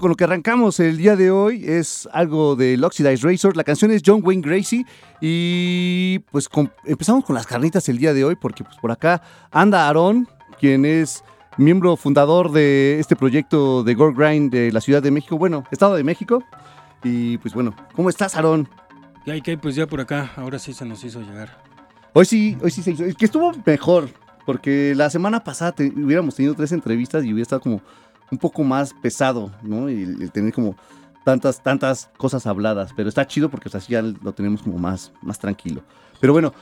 Con lo que arrancamos el día de hoy es algo del Oxidized Razor. La canción es John Wayne Gracie. Y pues empezamos con las carnitas el día de hoy porque pues por acá anda Aaron, quien es miembro fundador de este proyecto de Gore Grind de la Ciudad de México, bueno, Estado de México. Y pues bueno, ¿cómo estás Aaron? Ya, que pues ya por acá, ahora sí se nos hizo llegar. Hoy sí, hoy sí se hizo. Es que estuvo mejor, porque la semana pasada hubiéramos tenido tres entrevistas y hubiera estado como un poco más pesado, ¿no? Y, tener como tantas, tantas cosas habladas, pero está chido porque así ya lo tenemos como más, más tranquilo. Pero bueno,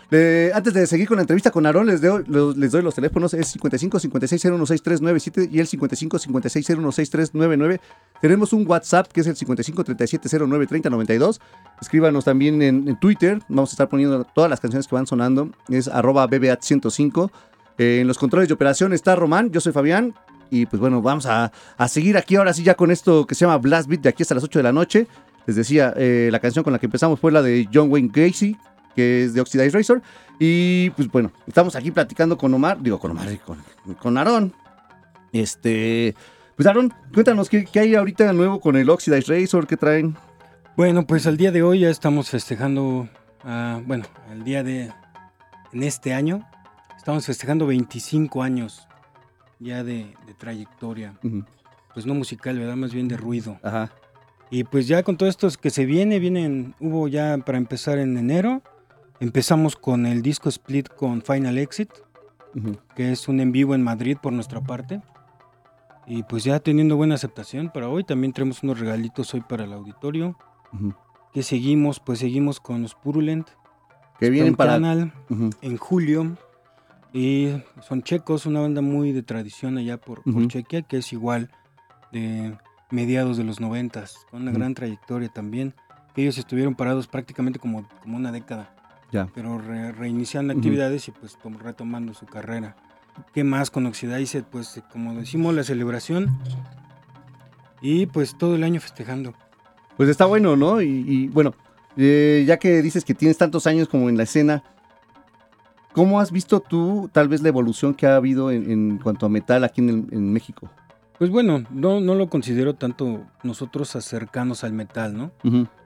antes de seguir con la entrevista con Aarón, les, doy, les doy los teléfonos, es 55 56 016397 y el 55 56 016399. Tenemos un WhatsApp que es el 55 37 09 30 92. Escríbanos también en, Twitter, vamos a estar poniendo todas las canciones que van sonando, es arroba BBAT105. Eh, en los controles de operación está Román, yo soy Fabián, y pues bueno, vamos a, seguir aquí ahora sí ya con esto que se llama Blast Beat de aquí hasta las 8 de la noche. Les decía, eh, la canción con la que empezamos fue la de John Wayne Gacy, que es de Oxidized Razor. Y pues bueno, estamos aquí platicando con Omar, digo con Omar, con, con Aarón. Este, pues Aaron, cuéntanos ¿qué, hay ahorita de nuevo con el Oxidized Razor, ¿qué traen? Bueno, pues el día de hoy ya estamos festejando, uh, bueno, el día de, en este año, estamos festejando 25 años ya de, trayectoria. Pues no musical, ¿verdad? Más bien de ruido. Ajá. Y pues ya con todo esto que se viene, vienen, hubo ya para empezar en enero, empezamos con el disco split con Final Exit, que es un en vivo en Madrid por nuestra parte. Y pues ya teniendo buena aceptación para hoy, también tenemos unos regalitos hoy para el auditorio. Ujú. Que seguimos, pues seguimos con los Purulent. Que vienen para. Canal Ujú. en julio. Y son checos, una banda muy de tradición allá por, por. Chequia, que es igual de mediados de los noventas, con una gran trayectoria también. Ellos estuvieron parados prácticamente como, como una década, Ya. pero re- reiniciando actividades y pues tom- retomando su carrera. ¿Qué más con Oxidize? Pues como decimos, la celebración y pues todo el año festejando. Pues está bueno, ¿no? Y, y, bueno, eh, ya que dices que tienes tantos años como en la escena, ¿cómo has visto tú tal vez la evolución que ha habido en, en cuanto a metal aquí en, el- en México? Pues bueno, no, no lo considero tanto nosotros acercanos al metal, ¿no?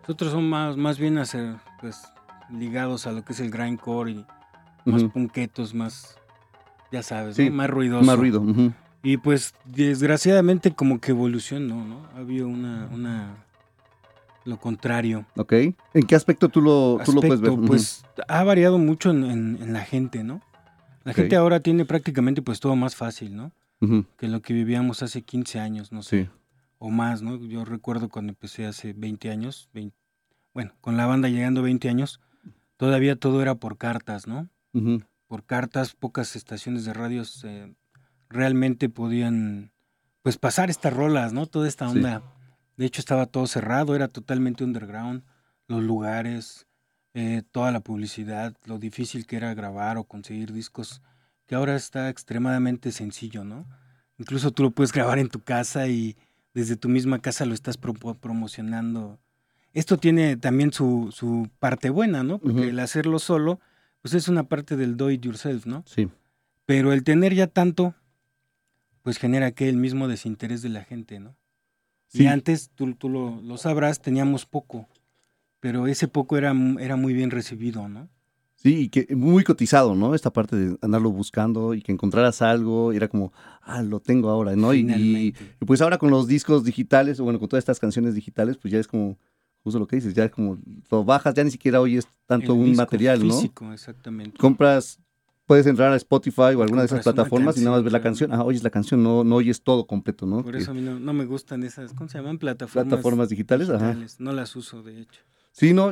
Nosotros somos más, más bien a ser, pues, ligados a lo que es el grindcore y más punquetos, más, ya sabes, Sí, ¿no? más ruidoso. Más ruido. Y pues, desgraciadamente, como que evolucionó, ¿no? Ha habido una, una, lo contrario. Ok. ¿En qué aspecto tú lo, tú lo puedes ver? Pues, ha variado mucho en, en- en la gente, ¿no? La gente ahora tiene prácticamente, pues, todo más fácil, ¿no? Ujú, Que lo que vivíamos hace 15 años, no sé. Sí. o más, ¿no? Yo recuerdo cuando empecé hace 20 años, 20 bueno, con la banda llegando 20 años, todavía todo era por cartas, ¿no? Por cartas, pocas estaciones de radios eh, realmente podían, pues, pasar estas rolas, ¿no? Toda esta Sí. De hecho, estaba todo cerrado, era totalmente underground, los lugares, eh, toda la publicidad, lo difícil que era grabar o conseguir discos, que ahora está extremadamente sencillo, ¿no? Incluso tú lo puedes grabar en tu casa y desde tu misma casa lo estás pro- promocionando. Esto tiene también su, su parte buena, ¿no? Porque el hacerlo solo, pues es una parte del do it yourself, ¿no? Sí. Pero el tener ya tanto, pues genera que el mismo desinterés de la gente, ¿no? Sí. Y antes, tú, tú lo, lo sabrás, teníamos poco, pero ese poco era, era muy bien recibido, ¿no? Sí, y que muy cotizado, ¿no? Esta parte de andarlo buscando y que encontraras algo, y era como, ah, lo tengo ahora, ¿no? Y, y- Finalmente. y pues ahora con los discos digitales, o bueno, con todas estas canciones digitales, pues ya es como, justo lo que dices, ya es como, lo bajas, ya ni siquiera oyes tanto El un disco material, ¿no? Físico, exactamente. Compras, puedes entrar a Spotify o alguna de esas plataformas y nada más ver la canción, ah, oyes la canción, no, no oyes todo completo, ¿no? Por eso a mí no, no me gustan esas, ¿cómo se llaman? Plataformas, plataformas digitales, ajá. digitales. No las uso, de hecho. Sí, no.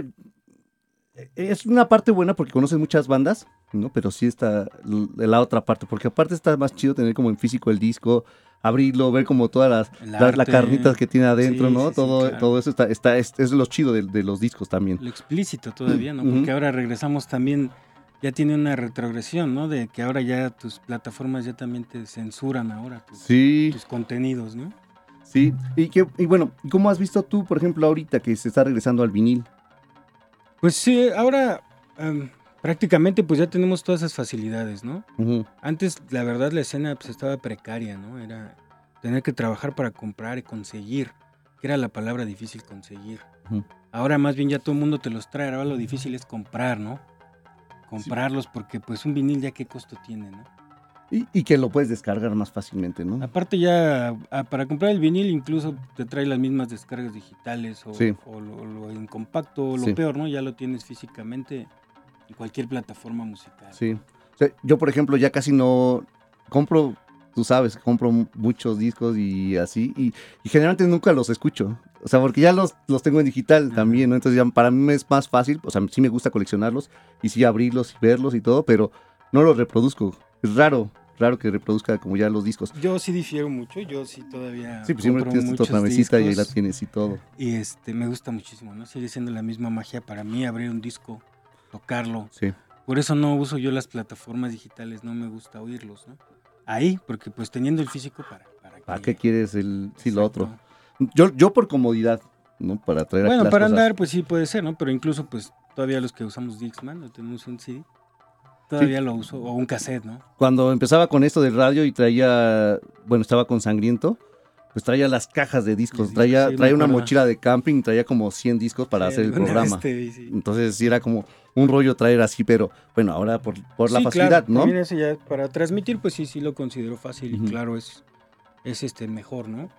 e- Es una parte buena porque conoces muchas bandas, ¿no? Pero sí está la otra parte, porque aparte está más chido tener como en físico el disco, abrirlo, ver como todas las, las la arte. carnitas que tiene adentro, Sí, ¿no? sí, sí, todo, claro. todo eso está, está es, es lo chido de, de los discos también. Lo explícito todavía, ¿no? Porque ahora regresamos también, ya tiene una retrogresión, ¿no? De que ahora ya tus plataformas ya también te censuran ahora tus, Sí, tus contenidos, ¿no? sí. Y, que, y bueno, ¿cómo has visto tú, por ejemplo, ahorita que se está regresando al vinil? Pues sí, ahora em, prácticamente pues ya tenemos todas esas facilidades, ¿no? Antes, la verdad, la escena pues estaba precaria, ¿no? Era tener que trabajar para comprar y conseguir, que era la palabra difícil conseguir. Ahora más bien ya todo el mundo te los trae, ahora lo difícil es comprar, ¿no? Comprarlos porque pues un vinil ya qué costo tiene, ¿no? Y, y que lo puedes descargar más fácilmente, ¿no? Aparte ya ah, para comprar el vinil incluso te trae las mismas descargas digitales o, Sí. o lo, lo en compacto, o lo Sí. peor, ¿no? Ya lo tienes físicamente en cualquier plataforma musical. Sí. O sea, yo, por ejemplo, ya casi no compro, tú sabes, compro mu- muchos discos y así, y, y generalmente nunca los escucho. O sea, porque ya los, los tengo en digital también, ¿no? Entonces ya para mí es más fácil, o sea, sí me gusta coleccionarlos y sí abrirlos y verlos y todo, pero no los reproduzco. Es raro, raro que reproduzca como ya los discos. Yo sí difiero mucho, yo sí todavía Sí, pues siempre tienes tu tornamesita y ahí la tienes y todo. y este me gusta muchísimo, ¿no? Sigue siendo la misma magia para mí abrir un disco, tocarlo. Sí. Por eso no uso yo las plataformas digitales, no me gusta oírlos, ¿no? Ahí, porque pues teniendo el físico para para ¿Para qué quieres el, sí, lo otro? Yo, yo por comodidad, ¿no? Para traer Bueno, para cosas. andar, pues sí puede ser, ¿no? Pero incluso, pues, todavía los que usamos Dixman, o tenemos un CD, todavía lo uso, o un cassette, ¿no? cuando empezaba con esto del radio y traía, bueno, estaba con Sangriento, pues traía las cajas de discos, traía, sí, traía una acuerdo. mochila de camping, traía como 100 discos para Sí, hacer el programa. te vi, sí. Entonces sí era como un rollo traer así, pero bueno, ahora por, por la facilidad, claro, ¿no? ya para transmitir, pues sí, sí lo considero fácil y claro, es, es este mejor, ¿no?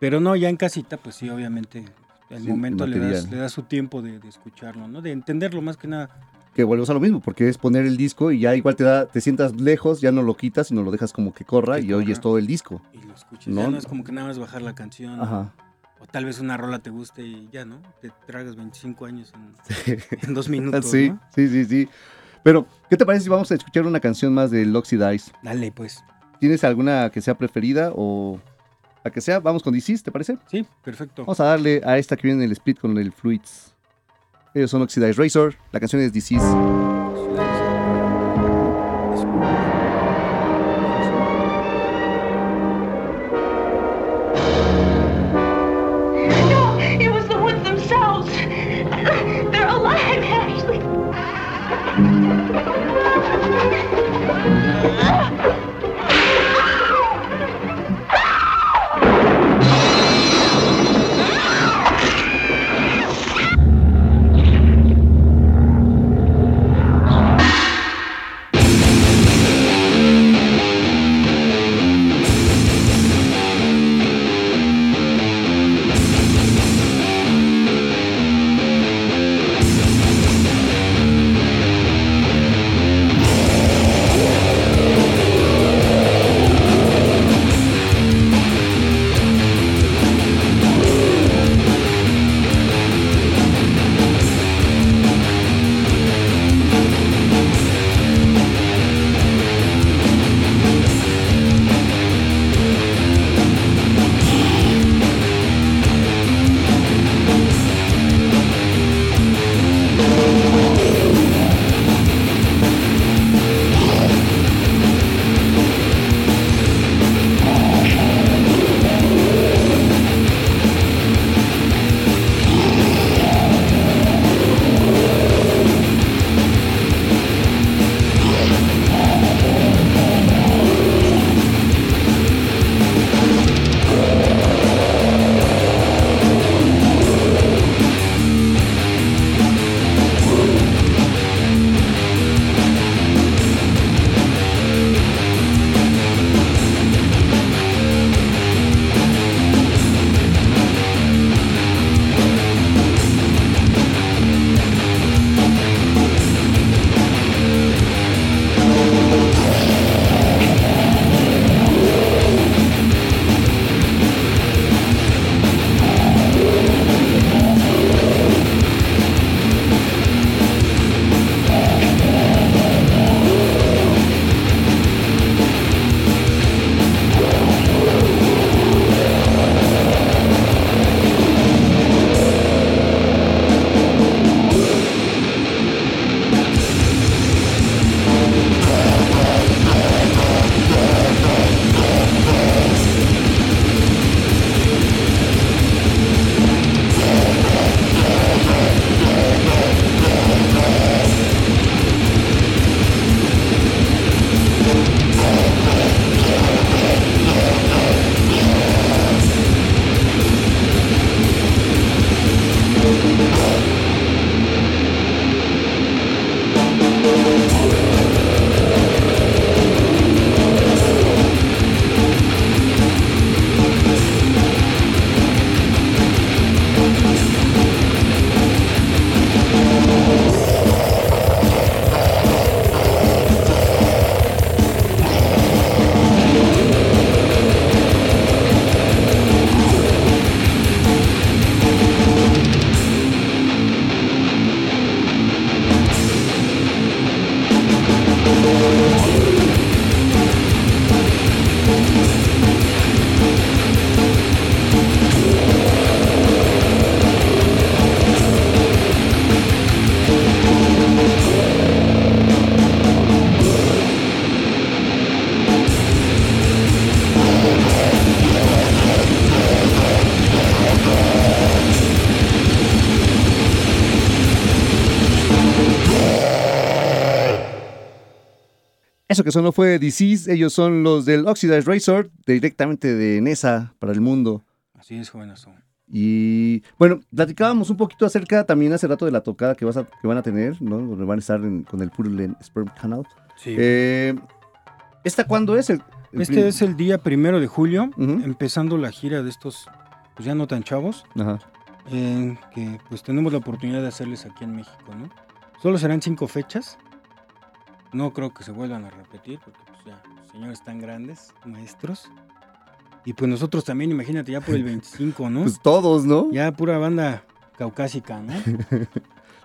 Pero no, ya en casita, pues sí, obviamente, el Sí, momento le das, le das su tiempo de, de escucharlo, ¿no? De entenderlo más que nada. que volvemos a lo mismo, porque es poner el disco y ya igual te da, te sientas lejos, ya no lo quitas, sino lo dejas como que corra Que y oyes corra. todo el disco. Y lo escuchas. No. Ya no es como que nada más bajar la canción. Ajá. O tal vez una rola te guste y ya, ¿no? Te tragas 25 años en, en dos minutos. sí, ¿no? sí, sí, sí. Pero, ¿qué te parece si vamos a escuchar una canción más de Oxidize? Dale, pues. ¿Tienes alguna que sea preferida o la que sea? Vamos con Disease, ¿te parece? Sí, perfecto. Vamos a darle a esta que viene en el split con el Fluids. Ellos son Oxidize Razor, la canción es Disease. Eso que sonó fue Disease, ellos son los del Oxidized Razor, directamente de NESA para el mundo. Así es, jovenazo. Y bueno, platicábamos un poquito acerca también hace rato de la tocada que, vas a- que van a tener, ¿no? Donde van a estar en- con el Purulent Sperm Canal. Sí. Eh, ¿Esta cuándo es? El, el este es el día primero de julio, empezando la gira de estos, pues ya no tan chavos, Ajá. eh, que pues tenemos la oportunidad de hacerles aquí en México, ¿no? Solo serán cinco fechas. No creo que se vuelvan a repetir porque pues ya los señores tan grandes, maestros. Y pues nosotros también, imagínate, ya por el 25, ¿no? Pues todos, ¿no? ya pura banda caucásica, ¿no?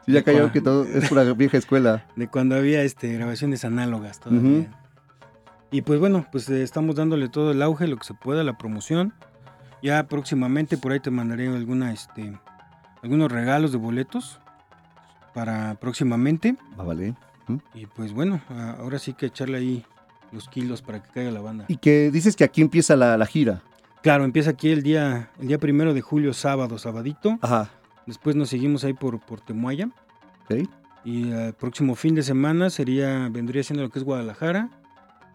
Sí, ya cayó que todo es pura vieja escuela. De cuando había este, grabaciones análogas todavía. Y pues bueno, pues eh, estamos dándole todo el auge, lo que se pueda, la promoción. Ya próximamente por ahí te mandaré alguna, este, algunos regalos de boletos para próximamente. Va, vale. Y pues bueno, ahora sí que echarle ahí los kilos para que caiga la banda. Y que dices que aquí empieza la, la gira. Claro, empieza aquí el día, el día primero de julio, sábado, sabadito. Ajá. Después nos seguimos ahí por, por Temuaya. Ok. Y el próximo fin de semana sería, vendría siendo lo que es Guadalajara,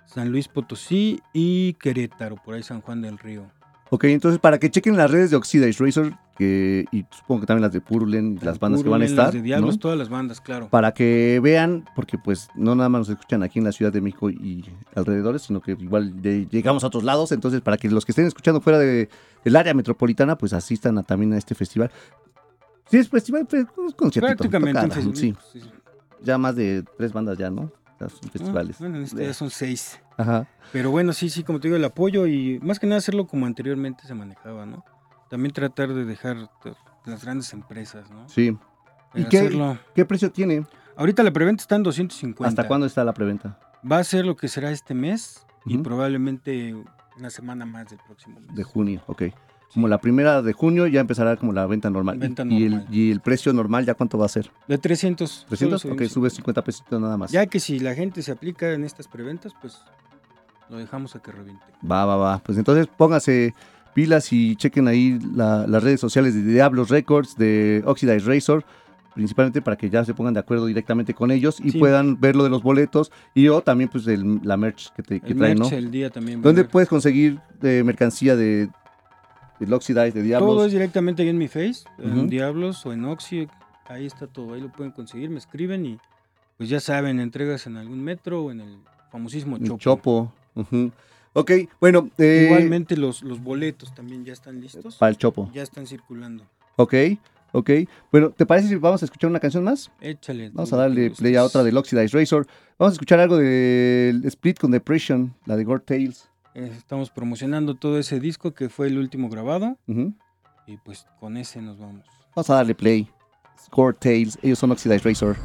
San Luis Potosí y Querétaro, por ahí San Juan del Río. Ok, entonces para que chequen las redes de Oxidize Razor que, y supongo que también las de Purulen, las bandas que van a estar. Las de Diablos, ¿no? todas las bandas, claro. Para que vean, porque pues no nada más nos escuchan aquí en la Ciudad de México y alrededores, sino que igual de- llegamos a otros lados. Entonces, para que los que estén escuchando fuera de, del área metropolitana, pues asistan a- también a este festival. Sí, es festival, pues, un conciertito. Prácticamente tocada, festival. sí. sí. Ya más de tres bandas ya, ¿no? Son Ah, festivales. Bueno, en este ya son seis. Ajá. Pero bueno, sí, sí, como te digo, el apoyo y más que nada hacerlo como anteriormente se manejaba, ¿no? También tratar de dejar las grandes empresas, ¿no? Sí. ¿Y qué, hacerlo- qué precio tiene? Ahorita la preventa está en 250. ¿Hasta cuándo está la preventa? Va a ser lo que será este mes y probablemente una semana más del próximo mes. De junio, ok. Como la primera de junio ya empezará como la venta normal. Y- Venta y, normal. El, y el precio normal ya cuánto va a ser? De 300. solo 300, ok, subimos. sube 50 pesitos nada más. Ya que si la gente se aplica en estas preventas, pues lo dejamos a que reviente. Va, va, va. Pues entonces pónganse pilas y chequen ahí la- las redes sociales de Diablos Records, de Oxidize Razor, principalmente para que ya se pongan de acuerdo directamente con ellos y Sí. puedan ver lo de los boletos y o también pues el- la merch que, te, que El traen, merch ¿no? el día también. ¿Dónde puedes conseguir eh, mercancía de, del Oxidize, de Diablos? Todo es directamente ahí en mi face, en Diablos o en Oxy. Ahí está todo, ahí lo pueden conseguir, me escriben y pues ya saben, entregas en algún metro o en el famosísimo El Chopo. Chopo. ujú. Ok, bueno. eh, Igualmente los, los boletos también ya están listos. Para el Chopo. Ya están circulando. Ok, ok. Bueno, ¿te parece si vamos a escuchar una canción más? Échale. Vamos a darle play a otra del Oxidize Razor. Vamos a escuchar algo del Split con Depression, la de Gore Tales. Eh, Estamos promocionando todo ese disco que fue el último grabado y pues con ese nos vamos. Vamos a darle play. Gore Tales, ellos son Oxidize Razor.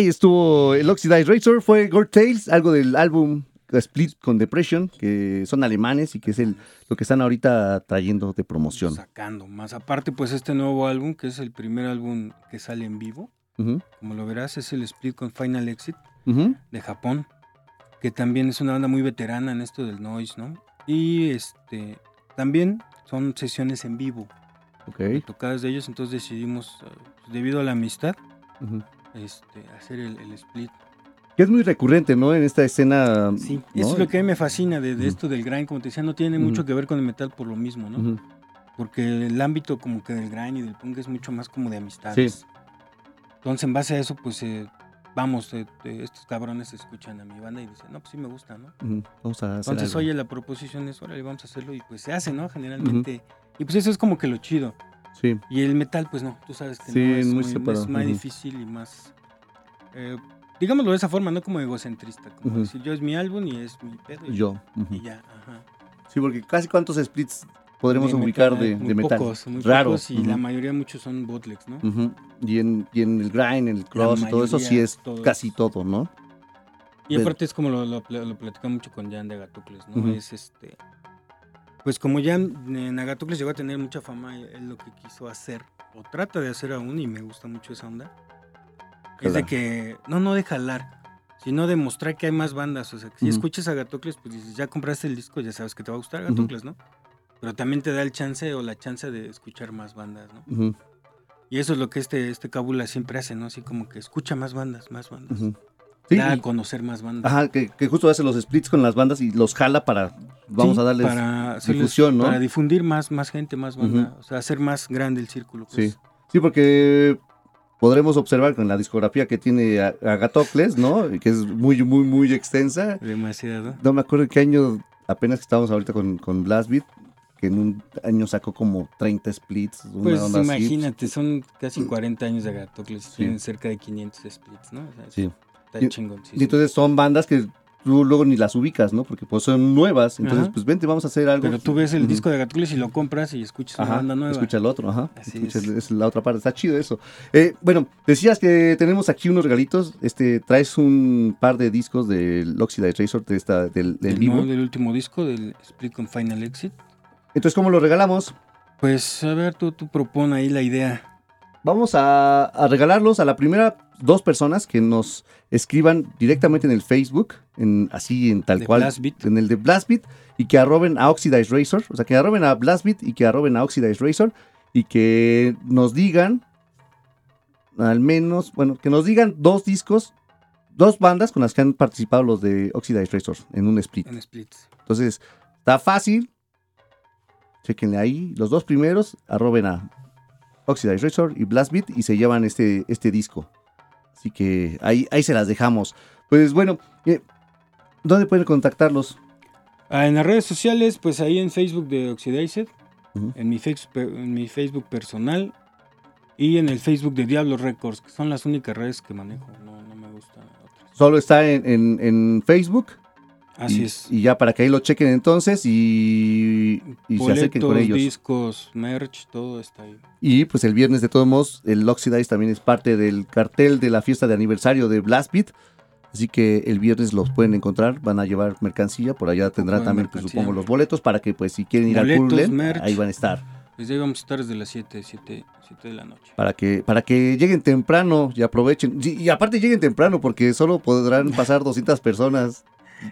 Ahí estuvo el Oxidized Razor, fue Gore Tales, algo del álbum Split con Depression, que son alemanes y que es el, lo que están ahorita trayendo de promoción. Sacando más. Aparte, pues este nuevo álbum, que es el primer álbum que sale en vivo, como lo verás, es el Split con Final Exit de Japón, que también es una banda muy veterana en esto del noise, ¿no? Y este también son sesiones en vivo, tocadas de ellos, entonces decidimos, eh, debido a la amistad. Este, hacer el, el split. Que es muy recurrente, ¿no? En esta escena. Sí, ¿no? eso es lo que a mí me fascina de, esto del grind, como te decía, no tiene mucho que ver con el metal por lo mismo, ¿no? Porque el ámbito como que del grind y del punk es mucho más como de amistades. Entonces, en base a eso, pues, eh, vamos, eh, eh, estos cabrones escuchan a mi banda y dicen, no, pues sí me gusta, ¿no? Vamos a hacer Entonces, algo. oye, la proposición es, órale, vamos a hacerlo y pues se hace, ¿no? Generalmente. Y pues eso es como que lo chido. Sí, Y el metal, pues no, tú sabes que Sí, no es muy muy, separado, es más difícil y más... eh, digámoslo de esa forma, no como egocentrista, como decir, yo es mi álbum y es mi pedo y, yo. y ya, ajá. Sí, porque casi cuántos splits podremos De ubicar metal, de, muy de metal. Pocos, muy Raro. pocos y la mayoría muchos son bootlegs, ¿no? y, en, y en el grind, el cross todo eso sí es todos. casi todo, ¿no? Y aparte es como lo, lo, pla- lo platicamos mucho con Jan de Agatocles, ¿no? Es este... Pues como Jan en Agatocles llegó a tener mucha fama, él lo que quiso hacer, o trata de hacer aún, y me gusta mucho esa onda, es de que, no, no de jalar, sino de mostrar que hay más bandas. O sea, que si escuchas Agatocles, pues dices, ya compraste el disco, ya sabes que te va a gustar Ujú. Agatocles, ¿no? Pero también te da el chance o la chance de escuchar más bandas, ¿no? Y eso es lo que este, este Cábula siempre hace, ¿no? Así como que escucha más bandas, más bandas. Sí, da a conocer más bandas. ajá, que, que justo hace los splits con las bandas y los jala para, vamos Sí, a darles para difusión, ¿no? Para difundir más, más gente, más banda. O sea, hacer más grande el círculo. pues. Sí. Sí, porque podremos observar con la discografía que tiene Agatocles, ¿no? Que es muy, muy, muy extensa. Demasiado. No me acuerdo qué año, apenas que estábamos ahorita con, con Blast Beat, que en un año sacó como 30 splits. Una Pues onda así. imagínate, son casi 40 años de Agatocles. Sí. Tienen cerca de 500 splits, ¿no? O sea, Sí. Está Y- chingón. sí, Y entonces son bandas que tú luego ni las ubicas, ¿no? Porque pues son nuevas. Entonces, Ajá. pues vente, vamos a hacer algo. Pero tú ves el disco de Agatocles y lo compras y escuchas una Ajá, banda nueva. escucha el otro, ajá. Así Escucha es. la otra parte, está chido eso. Eh, bueno, decías que tenemos aquí unos regalitos. Este, traes un par de discos del Oxidized Razor de esta, del, del Del, vivo. del último disco, del Split con Final Exit. Entonces, ¿cómo lo regalamos? Pues a ver, tú, tú propon ahí la idea. Vamos a, a regalarlos a la primera dos personas que nos escriban directamente en el Facebook, en, así en tal De cual, Blast Beat. en el de Blastbeat, y que arroben a Oxidized Razor, o sea, que arroben a Blastbeat y que arroben a Oxidized Razor, y que nos digan, al menos, bueno, que nos digan dos discos, dos bandas con las que han participado los de Oxidized Razor en un split. En splits. Entonces, está fácil. Chequenle ahí. Los dos primeros arroben a Oxidized Razor y Blast Beat y se llevan este, este disco. Así que ahí, ahí se las dejamos. Pues bueno, eh, ¿dónde pueden contactarlos? Ah, en las redes sociales, pues ahí en Facebook de Oxidized, en, mi face- en mi Facebook personal y en el Facebook de Diablo Records, que son las únicas redes que manejo. No, no me gustan otras. Solo está en, en- en Facebook. Así y, es. Y ya para que ahí lo chequen entonces y, y se acerquen con Boletos, ellos. discos, merch, todo está ahí. Y pues el viernes de todos modos, el Oxidized también es parte del cartel de la fiesta de aniversario de Blast Beat. Así que el viernes los pueden encontrar, van a llevar mercancía, por allá tendrán también, pues, supongo, los boletos para que pues si quieren ir Boletos, al Purlen, merch. ahí van a estar. Desde ahí vamos a estar desde las 7, 7, 7 de la noche. Para que, para que lleguen temprano y aprovechen. Y, y aparte lleguen temprano porque solo podrán pasar 200 personas.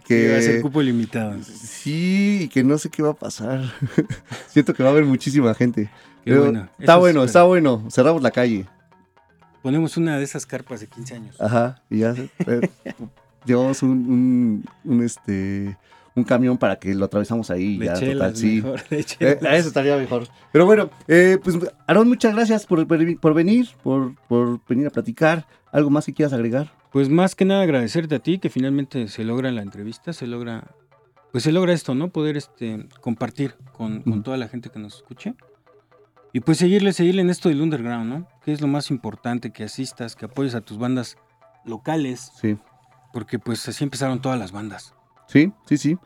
Que va a ser cupo limitado. sí, y que no sé qué va a pasar. Siento que va a haber muchísima gente. Qué Pero bueno. Está bueno, está bueno. Cerramos la calle. Ponemos una de esas carpas de 15 años. Ajá, y ya eh, llevamos un, un, un, este un camión para que lo atravesamos ahí. ya, total, sí. mejor, de Eh, eso estaría mejor. Pero bueno, eh, pues Aaron, muchas gracias por, por- por venir, por, por venir a platicar. ¿Algo más que quieras agregar? Pues más que nada agradecerte a ti que finalmente se logra la entrevista, se logra, pues se logra esto, ¿no? Poder este compartir con, toda la gente que nos escuche. Y pues seguirle, seguirle en esto del underground, ¿no? Que es lo más importante, que asistas, que apoyes a tus bandas locales, Sí, porque pues así empezaron todas las bandas. sí, sí, sí.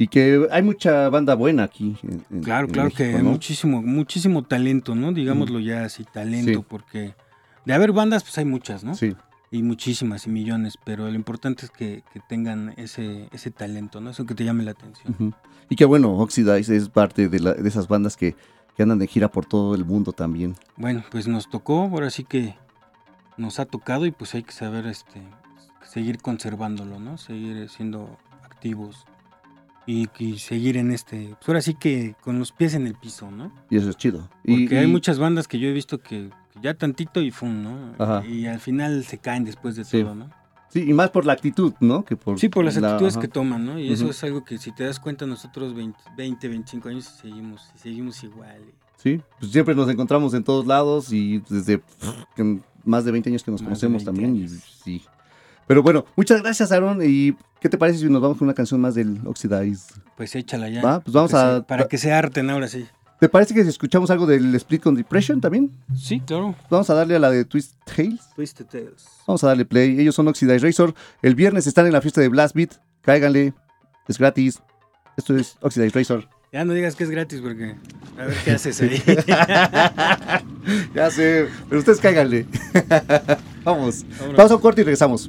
Y que hay mucha banda buena aquí. en- en- Claro, en claro México, que ¿no? muchísimo, muchísimo talento, ¿no? Digámoslo ya así, talento, Sí. porque de haber bandas, pues hay muchas, ¿no? Sí, y muchísimas y millones, pero lo importante es que, que tengan ese, ese talento, ¿no? Eso que te llame la atención. Y que bueno, Oxidize es parte de, la- de esas bandas que, que andan de gira por todo el mundo también. Bueno, pues nos tocó, ahora sí que nos ha tocado y pues hay que saber este seguir conservándolo, ¿no? Seguir siendo activos y, y seguir en este, pues ahora sí que con los pies en el piso, ¿no? Y eso es chido. Porque y, hay y- muchas bandas que yo he visto que ya tantito y fum, ¿no? Ajá. Y al final se caen después de Sí. todo, ¿no? Sí, y más por la actitud, ¿no? Que por Sí, por las la- actitudes ajá. que toman, ¿no? Y eso es algo que si te das cuenta nosotros 20, 20 25 años seguimos, y seguimos igual. Sí, pues siempre nos encontramos en todos lados y desde pff, más de 20 años que nos Más conocemos 20 también. Y, sí. Pero bueno, muchas gracias, Aaron. ¿Y qué te parece si nos vamos con una canción más del Oxidize? Pues échala ya. Va, pues vamos a- para que se harten ahora sí. ¿Te parece que si escuchamos algo del Split con Depression también? Sí, claro. Vamos a darle a la de Twist Tales. Twisted Tales. Vamos a darle play. Ellos son Oxidize Razor. El viernes están en la fiesta de Blast Beat. Cáiganle. Es gratis. Esto es Oxidize Razor. Ya no digas que es gratis porque a ver qué haces ahí. ya sé, pero ustedes cáiganle. Vamos. Vámonos. Vamos a un corte y regresamos.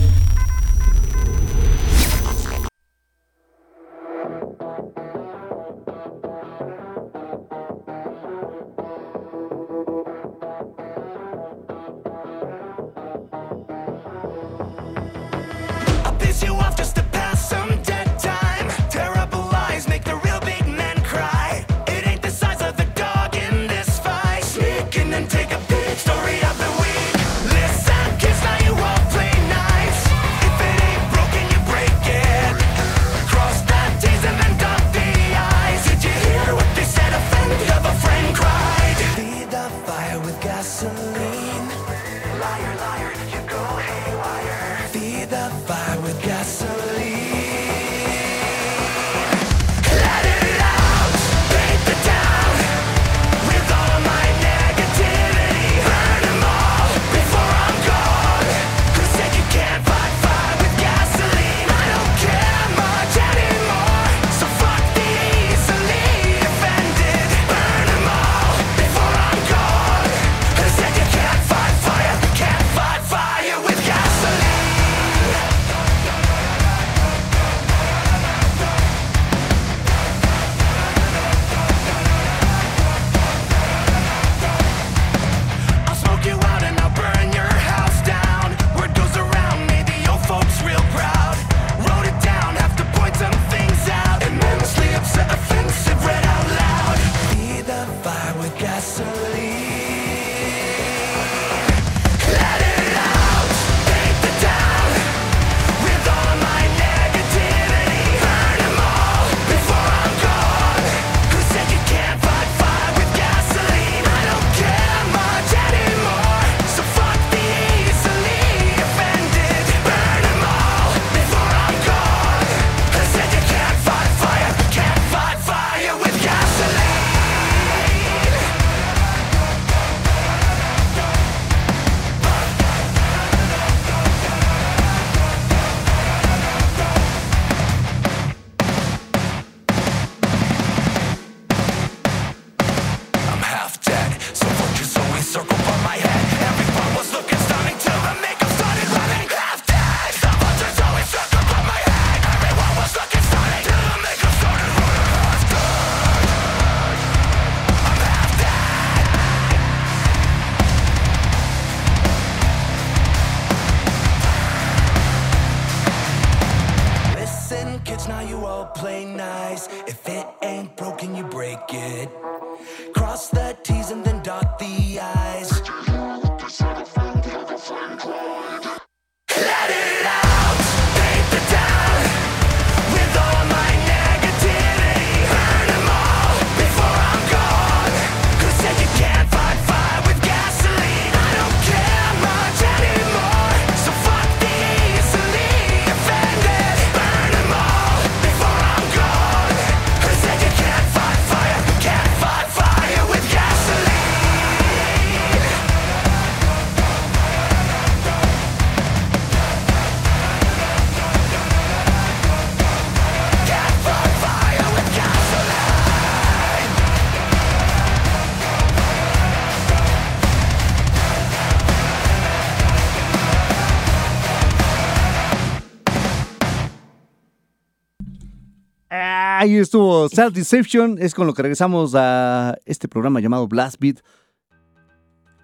Ahí estuvo Self Deception. Es con lo que regresamos a este programa llamado Blast Beat.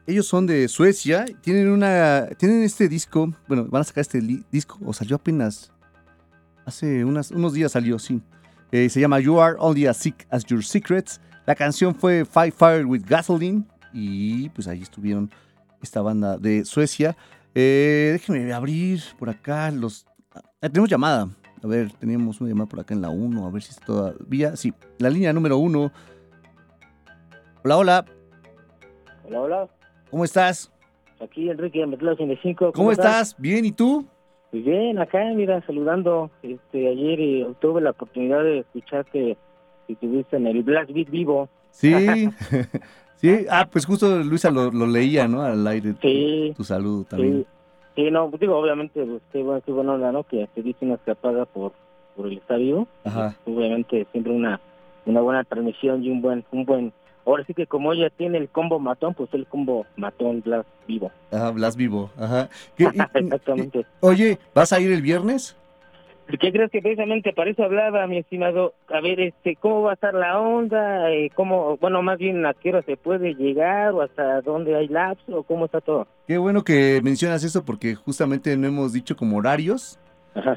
Ellos son de Suecia. Tienen una. Tienen este disco. Bueno, van a sacar este disco. O salió apenas. Hace unas, unos días salió, sí. Eh, se llama You Are Only as Sick as Your Secrets. La canción fue Fight Fire with Gasoline. Y pues ahí estuvieron esta banda de Suecia. Eh, déjenme abrir por acá los. Ah, tenemos llamada. A ver, teníamos una llamada por acá en la 1, a ver si está todavía. Sí, la línea número 1. Hola, hola. Hola, hola. ¿Cómo estás? Aquí Enrique de Metlado 85. ¿Cómo, ¿Cómo estás? Bien, ¿y tú? Bien, acá, mira, saludando. Este, ayer eh, tuve la oportunidad de escucharte que estuviste en el Black Beat vivo. Sí, sí. Ah, pues justo Luisa lo, lo leía, ¿no? Al aire. Sí. Tu, tu saludo también. Sí. Sí, no, pues, digo, obviamente, pues, qué, bueno, qué buena onda, ¿no? Que se dice una escapada por, por el estar vivo. Ajá. Pues, obviamente, siempre una, una buena transmisión y un buen, un buen. Ahora sí que como ella tiene el combo matón, pues el combo matón Blas vivo. Ajá, Blas vivo, ajá. ¿Qué, y, Exactamente. Y, oye, ¿vas a ir el viernes? ¿Qué crees que precisamente para eso hablaba, mi estimado? A ver, este, ¿cómo va a estar la onda? Eh, ¿Cómo, bueno, más bien a qué hora se puede llegar o hasta dónde hay lapso cómo está todo? Qué bueno que mencionas eso porque justamente no hemos dicho como horarios.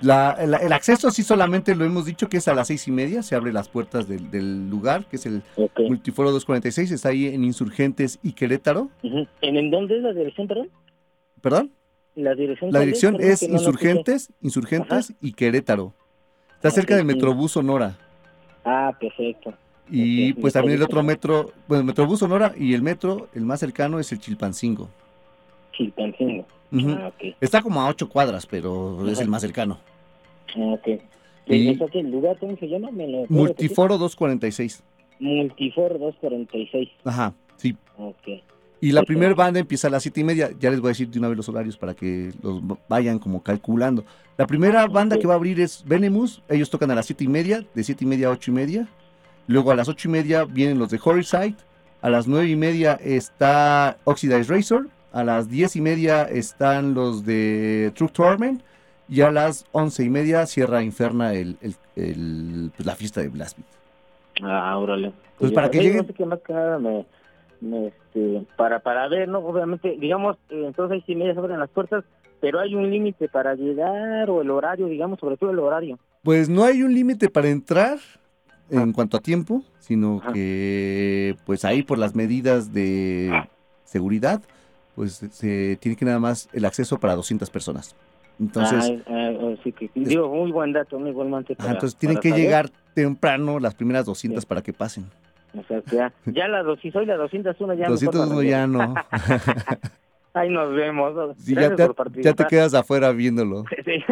La- la- el acceso sí solamente lo hemos dicho que es a las seis y media, se abren las puertas del, del lugar, que es el Ok. Multiforo 246, está ahí en Insurgentes y Querétaro. Ujú. ¿En, en dónde es la dirección, perdón? ¿Perdón? La dirección, La es no. Insurgentes, Insurgentes y Querétaro. Está cerca Ok, del. Metrobús Sonora. Ah, perfecto. Y pues también el otro metro, bueno, Metrobús Sonora y el metro, el más cercano es el Chilpancingo. Chilpancingo. Ah, ok. Está como a ocho cuadras, pero es el más cercano. Ah, ok. Y- ¿Y eso qué lugar cómo se llama? Multiforo 246. Multifor 246. Ajá, sí. Ok. Y la primera banda empieza a las siete y media. Ya les voy a decir de una vez los horarios para que los vayan como calculando. La primera banda que va a abrir es Venemus. Ellos tocan a las siete y media, de siete y media a ocho y media. Luego a las ocho y media vienen los de Horiside. A las nueve y media está Oxidized Razor. A las diez y media están los de True Torment. Y a las once y media cierra Inferna el, el- el- pues, la fiesta de Blast Beat. Ah, órale. Pues para que lleguen- no sé qué más que nada me, me, este, para, para ver, ¿no? Obviamente, digamos, eh, entonces ahí sí media se abren las puertas, pero hay un límite para llegar o el horario, digamos, sobre todo el horario. Pues no hay un límite para entrar en Ah. cuanto a tiempo, sino Ajá. que pues ahí por las medidas de seguridad, pues se tiene que nada más el acceso para 200 personas. Entonces, Ah, ah, ah, sí que, digo, muy buen dato, muy buen para- entonces tienen que saber. llegar temprano las primeras 200 Sí. para que pasen. O sea, ya, ya la dos, si soy la 201 ya. mejor 201 para ya no. Ahí nos vemos. ¿no? Sí, ya, te, ya quedas afuera viéndolo. Sí,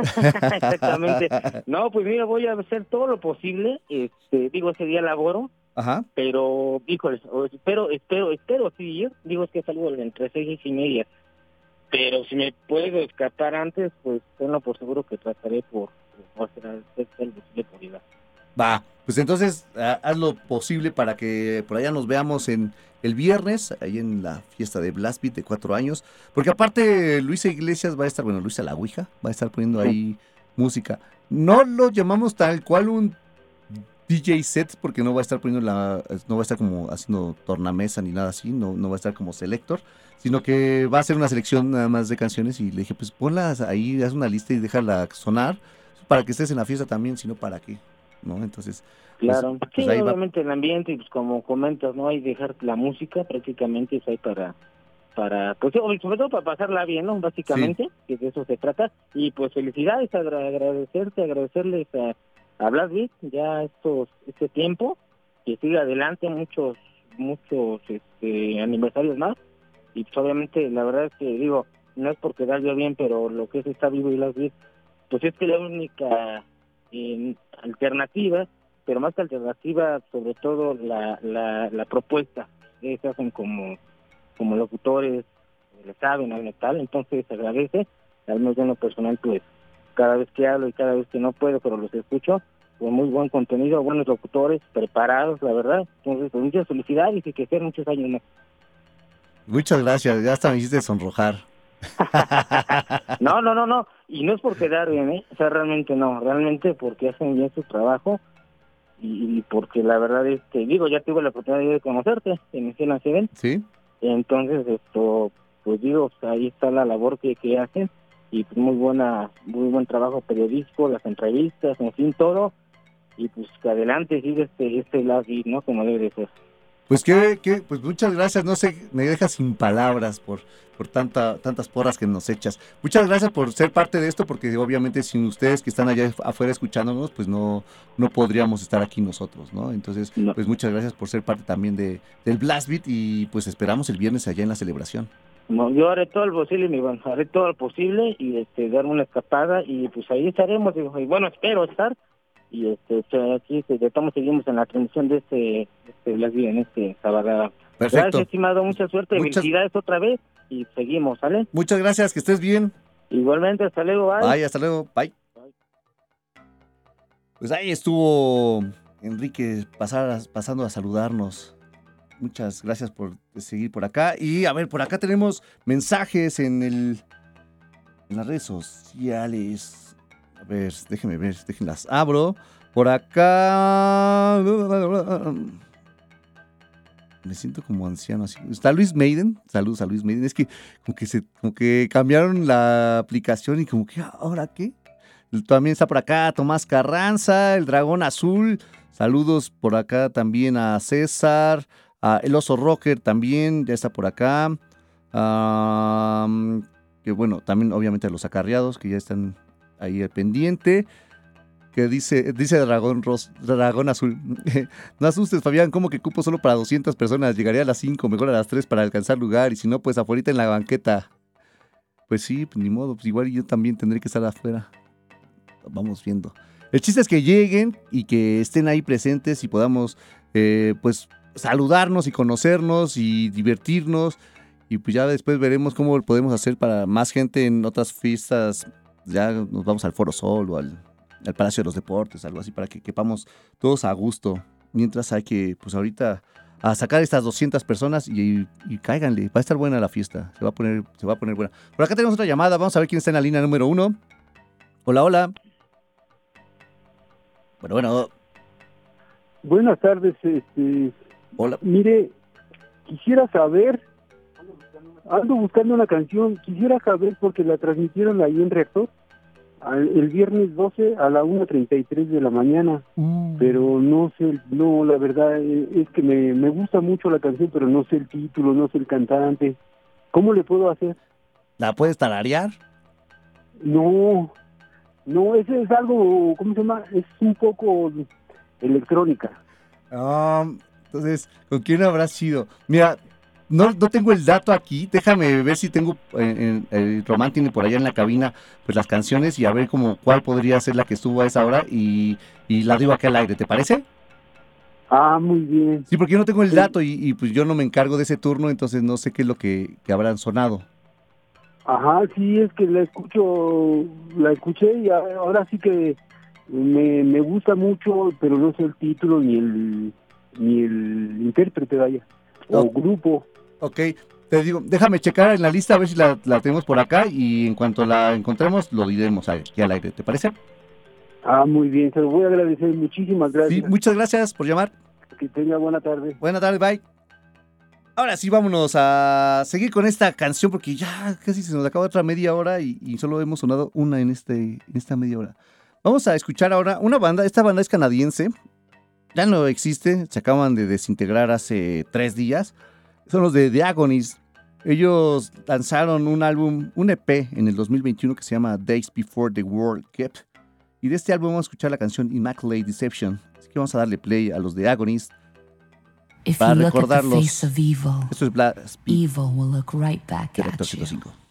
exactamente. No, pues mira, voy a hacer todo lo posible. Este, digo, ese día laboro, Ajá. pero, híjoles, espero, espero, espero sí ir. Digo, es que salgo entre seis y media. Pero si me puedo escapar antes, pues tenlo por seguro que trataré por, por hacer lo posible por ir. Va, pues entonces ha- haz lo posible para que por allá nos veamos en el viernes, ahí en la fiesta de Blast Beat de cuatro años. Porque aparte Luisa Iglesias va a estar, bueno, Luisa La Ouija va a estar poniendo ahí música. No lo llamamos tal cual un DJ set porque no va a estar poniendo la, no va a estar como haciendo tornamesa ni nada así, no, no va a estar como selector, sino que va a ser una selección nada más de canciones y le dije, pues ponlas ahí, haz una lista y déjala sonar para que estés en la fiesta también, sino para qué, ¿no? Entonces, Claro. pues sí, ahí va. obviamente el ambiente, y pues como comentas, ¿no? Hay dejar la música prácticamente es ahí para, para, pues sí, sobre todo para pasarla bien, ¿no? Básicamente, que de eso se trata. Y pues felicidades, agra- agradecerte, agradecerles a, a Blast Beat ya estos, este tiempo, que siga adelante muchos, muchos este, aniversarios más. Y pues obviamente, la verdad es que digo, no es por quedar yo bien, pero lo que es está vivo y Beat, pues es que la única eh, alternativa pero más que alternativa, sobre todo la, la, la propuesta. Ellos hacen como, como locutores, le saben al metal, entonces se agradece. Al menos lo personal, pues cada vez que hablo y cada vez que no puedo, pero los escucho, con muy buen contenido, buenos locutores, preparados, la verdad. Entonces, pues, muchas felicidades y que sean muchos años más. muchas gracias, ya hasta me hiciste sonrojar. No, no, no, no. Y no es por quedar bien, ¿eh? O sea, realmente no. Realmente porque hacen bien su trabajo y, y porque la verdad es que, digo, ya tuve la oportunidad de conocerte en Escena Seven. ¿Sí? Entonces, esto, pues digo, ahí está la labor que, que hacen y pues, muy buena, muy buen trabajo periodístico, las entrevistas, en fin, todo. Y pues que adelante sigue este, este live, ¿no? Como debe de ser. Pues que, que, pues muchas gracias, no sé, me dejas sin palabras por, por tanta, tantas porras que nos echas. Muchas gracias por ser parte de esto, porque obviamente sin ustedes que están allá afuera escuchándonos, pues no, no podríamos estar aquí nosotros, ¿no? Entonces, No. pues muchas gracias por ser parte también de, del Blast Beat y pues esperamos el viernes allá en la celebración. No, yo haré todo lo posible, mi haré todo lo posible y este darme una escapada y pues ahí estaremos, digo, y bueno, espero estar y este aquí este, estamos seguimos en la transmisión de este este Black en este sábado. Perfecto. Gracias, estimado, mucha suerte, Muchas- felicidades otra vez y seguimos, ¿sale? Muchas gracias, que estés bien. Igualmente, hasta luego, bye. Bye, hasta luego. Bye. Bye. Pues ahí estuvo Enrique pasar pasando a saludarnos. Muchas gracias por seguir por acá. Y a ver, por acá tenemos mensajes en el en las redes sociales. Ver, déjenme ver, déjenlas abro. Por acá. Me siento como anciano así. Está Luis Maiden. Saludos a Luis Maiden. Es que como que se, como que cambiaron la aplicación y como que ahora qué. También está por acá Tomás Carranza, el dragón azul. Saludos por acá también a César, a El Oso Rocker también, ya está por acá. Que bueno, también obviamente a los acarreados que ya están ahí al pendiente. Que dice, dice Dragón, Ros- Dragón Azul. no asustes, Fabián, como que cupo solo para 200 personas. Llegaría a las 5, mejor a las 3 para alcanzar lugar. Y si no, pues afuera en la banqueta. Pues sí, pues ni modo. Pues igual yo también tendré que estar afuera. Vamos viendo. El chiste es que lleguen y que estén ahí presentes y podamos, eh, pues, saludarnos y conocernos y divertirnos. Y pues ya después veremos cómo podemos hacer para más gente en otras fiestas. Ya nos vamos al Foro Sol o al, al Palacio de los Deportes, algo así, para que quepamos todos a gusto. Mientras hay que, pues ahorita, a sacar estas 200 personas y, y cáiganle. Va a estar buena la fiesta. Se va a poner, se va a poner buena. Por acá tenemos otra llamada. Vamos a ver quién está en la línea número uno. Hola, hola. Bueno, bueno, Buenas tardes, este, hola. mire, quisiera saber, ando buscando una canción, quisiera saber porque la transmitieron ahí en Reactor al- el viernes 12 a la 1.33 de la mañana, pero no sé, no, la verdad eh, es que me, me gusta mucho la canción, pero no sé el título, no sé el cantante. ¿Cómo le puedo hacer? ¿La puedes tararear? No, no, ese es algo, ¿cómo se llama? Es un poco electrónica. Ah, entonces, ¿con quién habrá sido? Mira, no, no tengo el dato aquí. Déjame ver si tengo. eh, eh, el Román tiene por allá en la cabina pues las canciones y a ver como cuál podría ser la que estuvo a esa hora y, y la digo aquí al aire. ¿Te parece? Ah, muy bien. Sí, porque yo no tengo el dato y, y, pues yo no me encargo de ese turno, entonces no sé qué es lo que, que habrán sonado. Ajá, sí, es que la escucho, la escuché y ahora sí que me, me gusta mucho, pero no sé el título ni el ni el intérprete, vaya, o Oh. grupo. Ok, te digo, déjame checar en la lista a ver si la, la tenemos por acá y en cuanto la encontremos lo diremos aquí al aire. ¿Te parece? Ah, muy bien, se lo voy a agradecer, muchísimas Sí, gracias. muchas gracias por llamar. Que tenga buena tarde. Buenas tardes, bye. Ahora sí, vámonos a seguir con esta canción porque ya casi se nos acaba otra media hora y, y solo hemos sonado una en, este, en esta media hora. Vamos a escuchar ahora una banda, esta banda es canadiense, ya no existe, se acaban de desintegrar hace tres días son los de The Agonies. Ellos lanzaron un álbum, un EP en el 2021 que se llama Days Before the World Kept. Y de este álbum vamos a escuchar la canción Immaculate Deception. Así que vamos a darle play a los de Agonies para recordarlos. Esto es Blast Beat, right 805.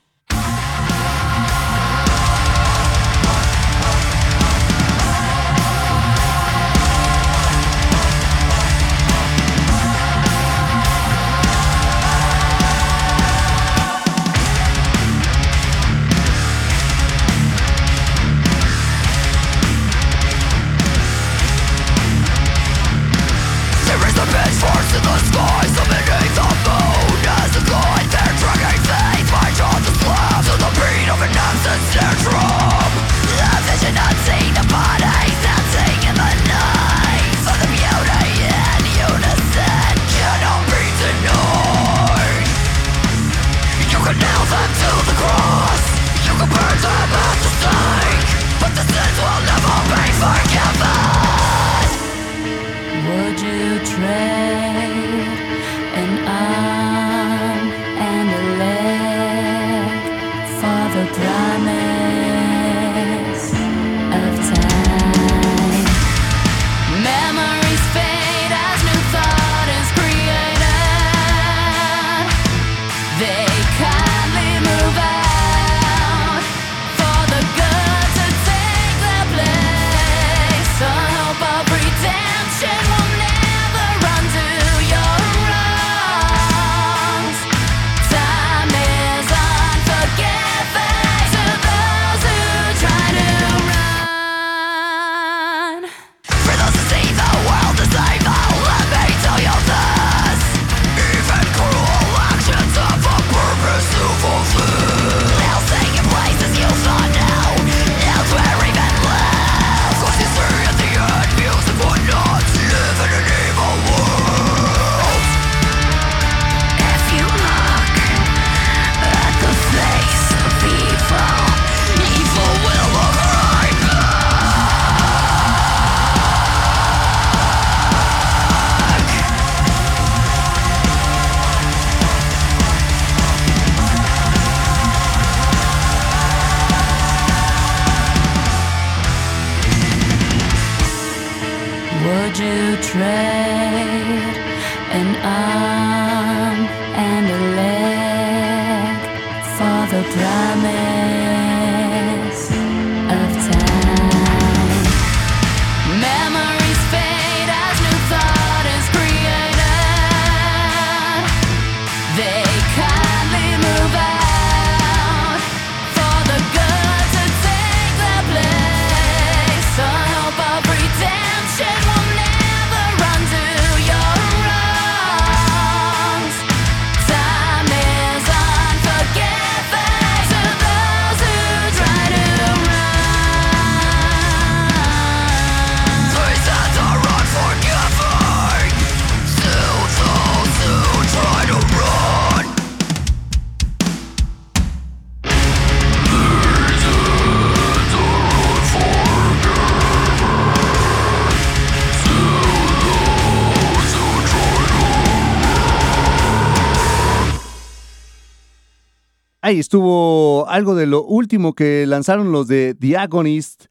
Ahí estuvo algo de lo último que lanzaron los de The Agonist.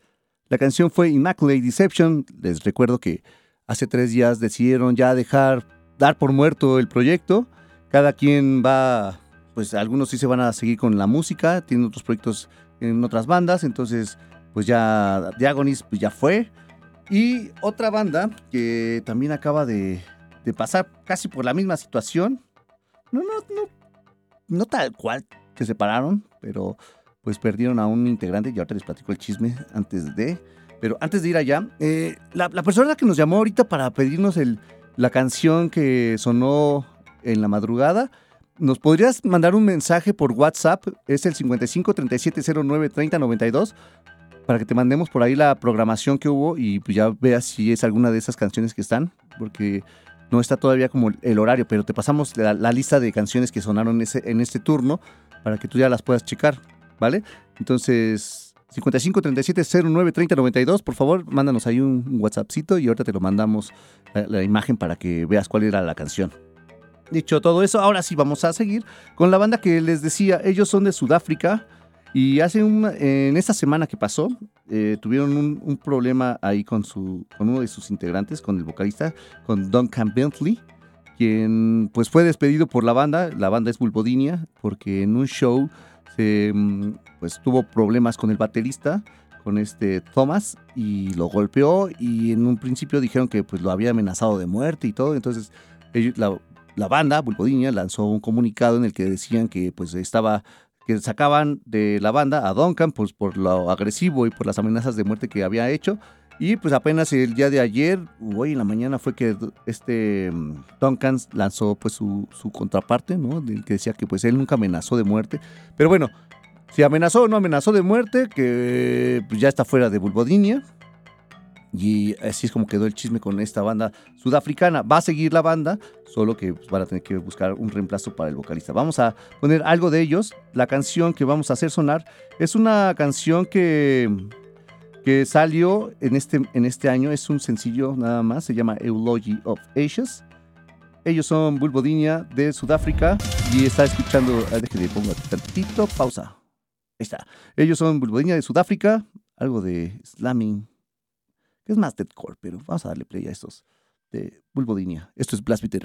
La canción fue Immaculate Deception. Les recuerdo que hace tres días decidieron ya dejar, dar por muerto el proyecto. Cada quien va, pues algunos sí se van a seguir con la música, tienen otros proyectos en otras bandas, entonces pues ya The Agonist pues ya fue. Y otra banda que también acaba de, de pasar casi por la misma situación. No, no, no, no tal cual que se separaron, pero pues perdieron a un integrante y ahorita les platico el chisme antes de. Pero antes de ir allá, eh, la, persona que nos llamó ahorita para pedirnos el, la canción que sonó en la madrugada, ¿nos podrías mandar un mensaje por WhatsApp? Es el 55 37 09 30 92 para que te mandemos por ahí la programación que hubo y pues ya veas si es alguna de esas canciones que están, porque no está todavía como el horario, pero te pasamos la, la lista de canciones que sonaron ese, en este turno para que tú ya las puedas checar, ¿vale? Entonces, 55 37 09 30 92, por favor, mándanos ahí un WhatsAppcito y ahorita te lo mandamos la, imagen para que veas cuál era la canción. Dicho todo eso, ahora sí vamos a seguir con la banda que les decía, ellos son de Sudáfrica y hace en esta semana que pasó, eh, tuvieron un, problema ahí con, con uno de sus integrantes, con el vocalista, con Duncan Bentley, quien pues fue despedido por la banda, la banda es Bulbodinia, porque en un show se, mm, pues tuvo problemas con el baterista, con este Thomas, y lo golpeó y en un principio dijeron que pues lo había amenazado de muerte y todo, entonces ellos- la, banda Bulbodinia lanzó un comunicado en el que decían que pues estaba que sacaban de la banda a Duncan pues, por lo agresivo y por las amenazas de muerte que había hecho. Y pues apenas el día de ayer, hoy en la mañana, fue que este mm, Duncan lanzó pues su, su contraparte, ¿no? Del que decía que pues él nunca amenazó de muerte. Pero bueno, si amenazó o no amenazó de muerte, que pues, ya está fuera de Bulbodinia. Y así es como quedó el chisme con esta banda sudafricana. Va a seguir la banda, solo que pues, van a tener que buscar un reemplazo para el vocalista. Vamos a poner algo de ellos. La canción que vamos a hacer sonar es una canción que, que salió en este, en este año. Es un sencillo nada más. Se llama Eulogy of Ashes. Ellos son Bulbodinia de Sudáfrica y está escuchando. ah, Déjenle pongo tantito. Pausa. Ahí está. Ellos son Bulbodinia de Sudáfrica. Algo de slamming. Que es más deadcore, pero vamos a darle play a estos de Bulbodinia. Esto es Blast Beat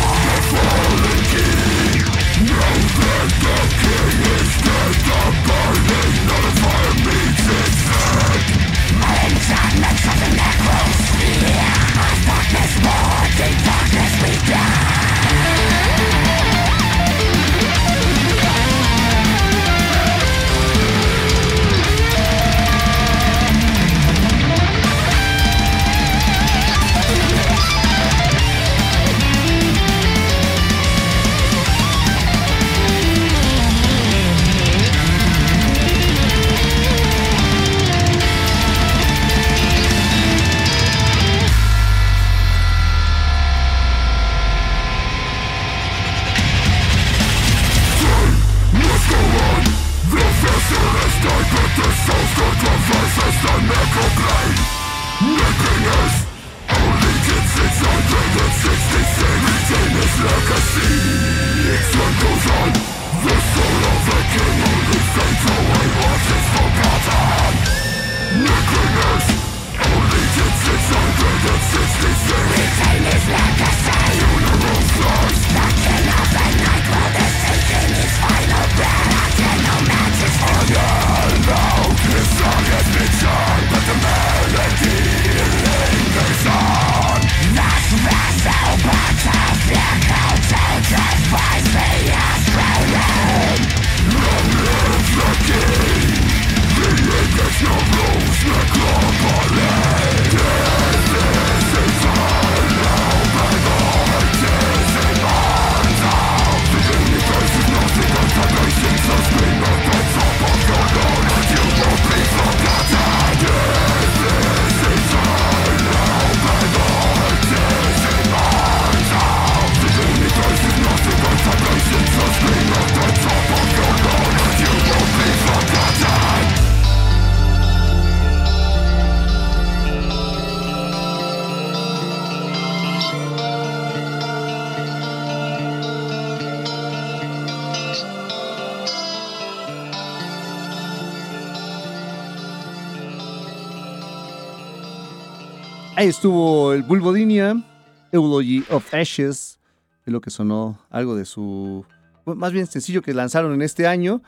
Ahí estuvo el Bulbodinia, Eulogy of Ashes, es lo que sonó algo de su, más bien sencillo que lanzaron en este año.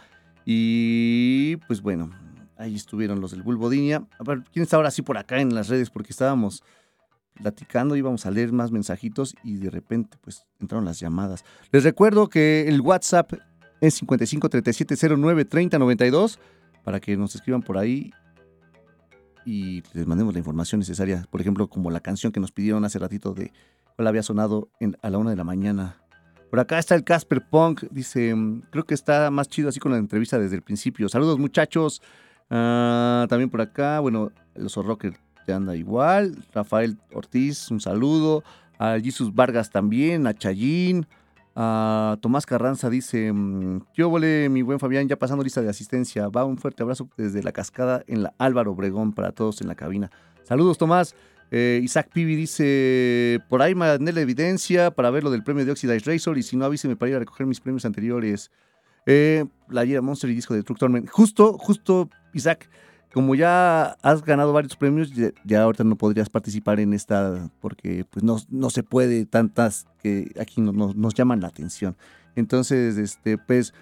Y pues bueno, ahí estuvieron los del Bulbodinia. A ver, ¿quién está ahora sí por acá en las redes? Porque estábamos platicando, íbamos a leer más mensajitos y de repente pues entraron las llamadas. Les recuerdo que el WhatsApp es 55 37 09 30 92 para que nos escriban por ahí y les mandemos la información necesaria. Por ejemplo, como la canción que nos pidieron hace ratito de cuál había sonado a la una de la mañana. Por acá está el Casper Punk, dice, mm, creo que está más chido así con la entrevista desde el principio. Saludos muchachos. Ah, también por acá, bueno, el Oso Rocker ya anda igual. Rafael Ortiz, un saludo. A Jesus Vargas también, a Chayín. A Tomás Carranza dice, mm, yo volé mi buen Fabián, ya pasando lista de asistencia. Va un fuerte abrazo desde la cascada en la Álvaro Obregón para todos en la cabina. Saludos Tomás. Eh, Isaac Pibi dice, por ahí mandé la evidencia para ver lo del premio de Oxidized Razor y si no avíseme para ir a recoger mis premios anteriores. Eh, Playera Monster y disco de Truck Torment. Justo, justo, Isaac, como ya has ganado varios premios, ya, ahorita no podrías participar en esta porque pues no, no se puede tantas que aquí no- no- nos llaman la atención. Entonces, este, pues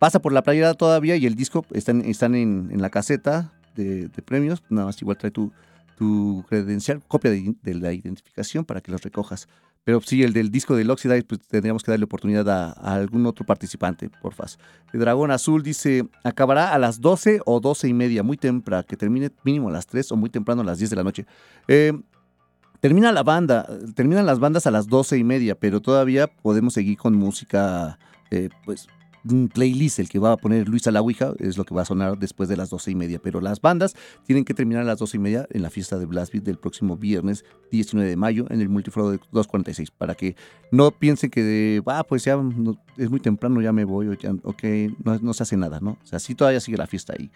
pasa por la playera todavía y el disco están, están en, la caseta de, premios. Nada más igual trae tu, tu credencial, copia de la identificación para que los recojas. Pero sí, el del disco del Oxidize, pues tendríamos que darle oportunidad a, algún otro participante, porfas. Dragón Azul dice, acabará a las 12 o 12 y media, muy temprano, que termine mínimo a las 3 o muy temprano a las 10 de la noche. Eh, termina la banda, terminan las bandas a las 12 y media, pero todavía podemos seguir con música, eh, pues un playlist, el que va a poner Luis a la Ouija, es lo que va a sonar después de las 12 y media, pero las bandas tienen que terminar a las 12 y media en la fiesta de Blast Beat del próximo viernes 19 de mayo en el Multiforo de 246, para que no piensen que, ah, pues ya es muy temprano, ya me voy, o ya, ok, no, no se hace nada, ¿no? O sea, sí todavía sigue la fiesta ahí.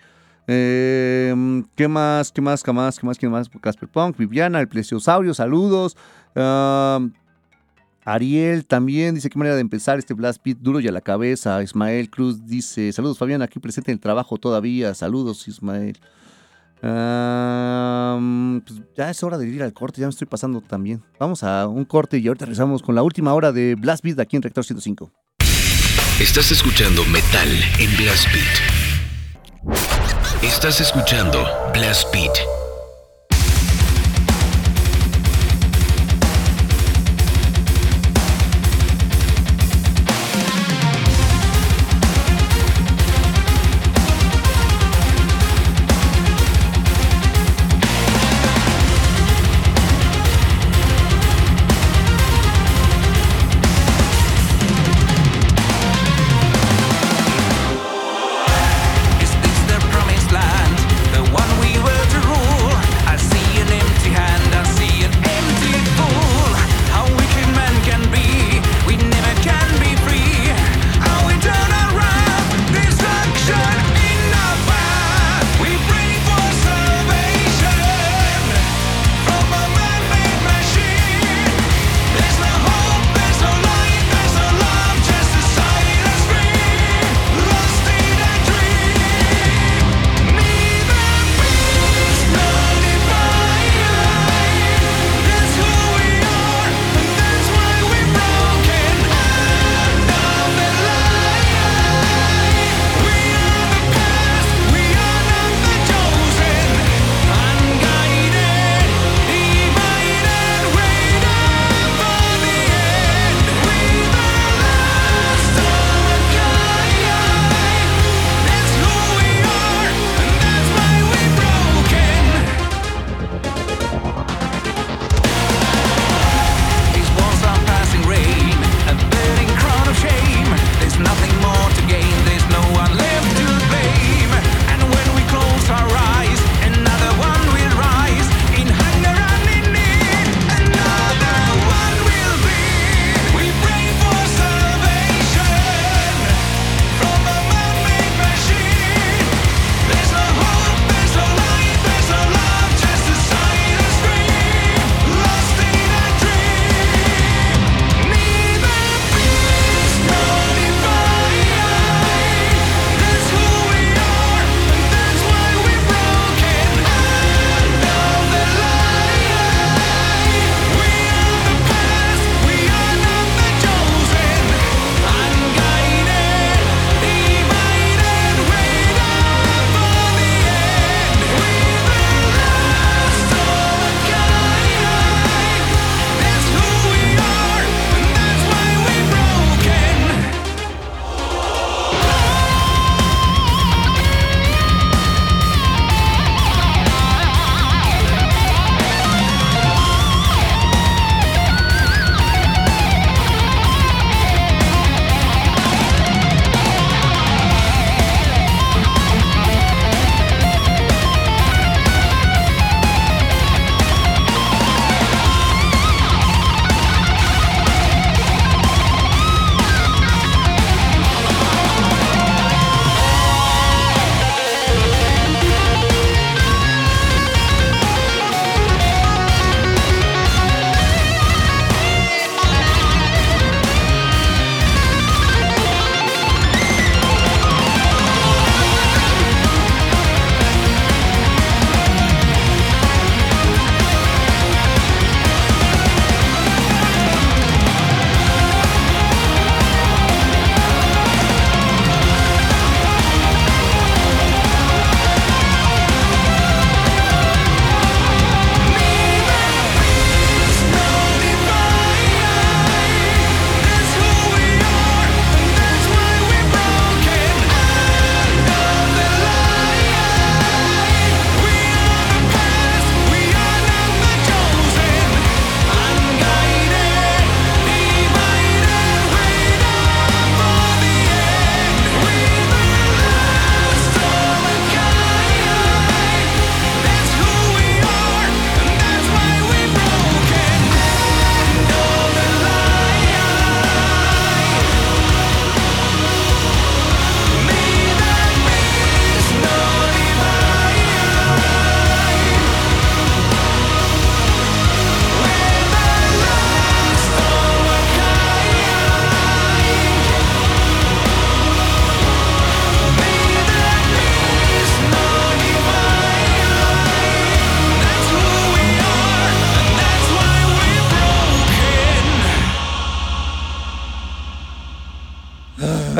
Eh, ¿Qué más? ¿Qué más? ¿Qué más? ¿Qué más? ¿Quién más? Casper Punk, Viviana, el Plesiosaurio, saludos. Ariel también dice qué manera de empezar este Blast Beat duro y a la cabeza. Ismael Cruz dice, saludos Fabián, aquí presente en el trabajo todavía. Saludos Ismael. Pues ya es hora de ir al corte, ya me estoy pasando también. Vamos a un corte y ahorita regresamos con la última hora de Blast Beat aquí en Rector 105. Estás escuchando Metal en Blast Beat. Estás escuchando Blast Beat.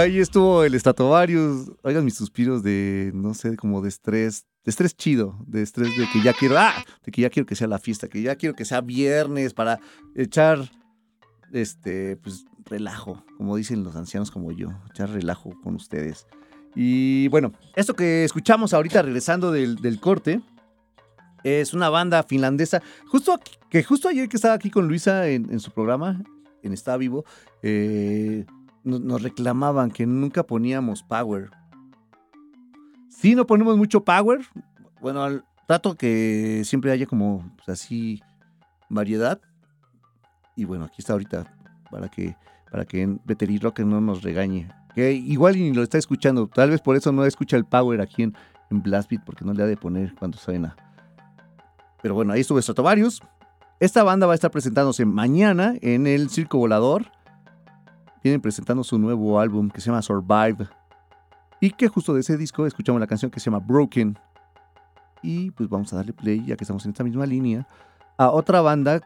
Ahí estuvo el Stratovarius. Oigan mis suspiros de, no sé, como de estrés. De estrés chido. De estrés de que ya quiero. ¡Ah! De que ya quiero que sea la fiesta. Que ya quiero que sea viernes para echar. Este, pues, relajo. Como dicen los ancianos como yo. Echar relajo con ustedes. Y bueno, esto que escuchamos ahorita regresando del, corte. Es una banda finlandesa. Justo que justo ayer que estaba aquí con Luisa en, en su programa, en Está Vivo, eh, nos, reclamaban que nunca poníamos power. Sí, no ponemos mucho power. Bueno, al- trato que siempre haya como pues, así variedad. Y bueno, aquí está ahorita para que para que Veteri Rock no nos regañe. Que igual ni lo está escuchando. Tal vez por eso no escucha el power aquí en, en Blast Beat, porque no le ha de poner cuando suena. Pero bueno, ahí estuvo Stratovarius. Esta banda va a estar presentándose mañana en el Circo Volador. Vienen presentando su nuevo álbum que se llama Survive. Y que justo de ese disco escuchamos la canción que se llama Broken. Y pues vamos a darle play, ya que estamos en esta misma línea, a otra banda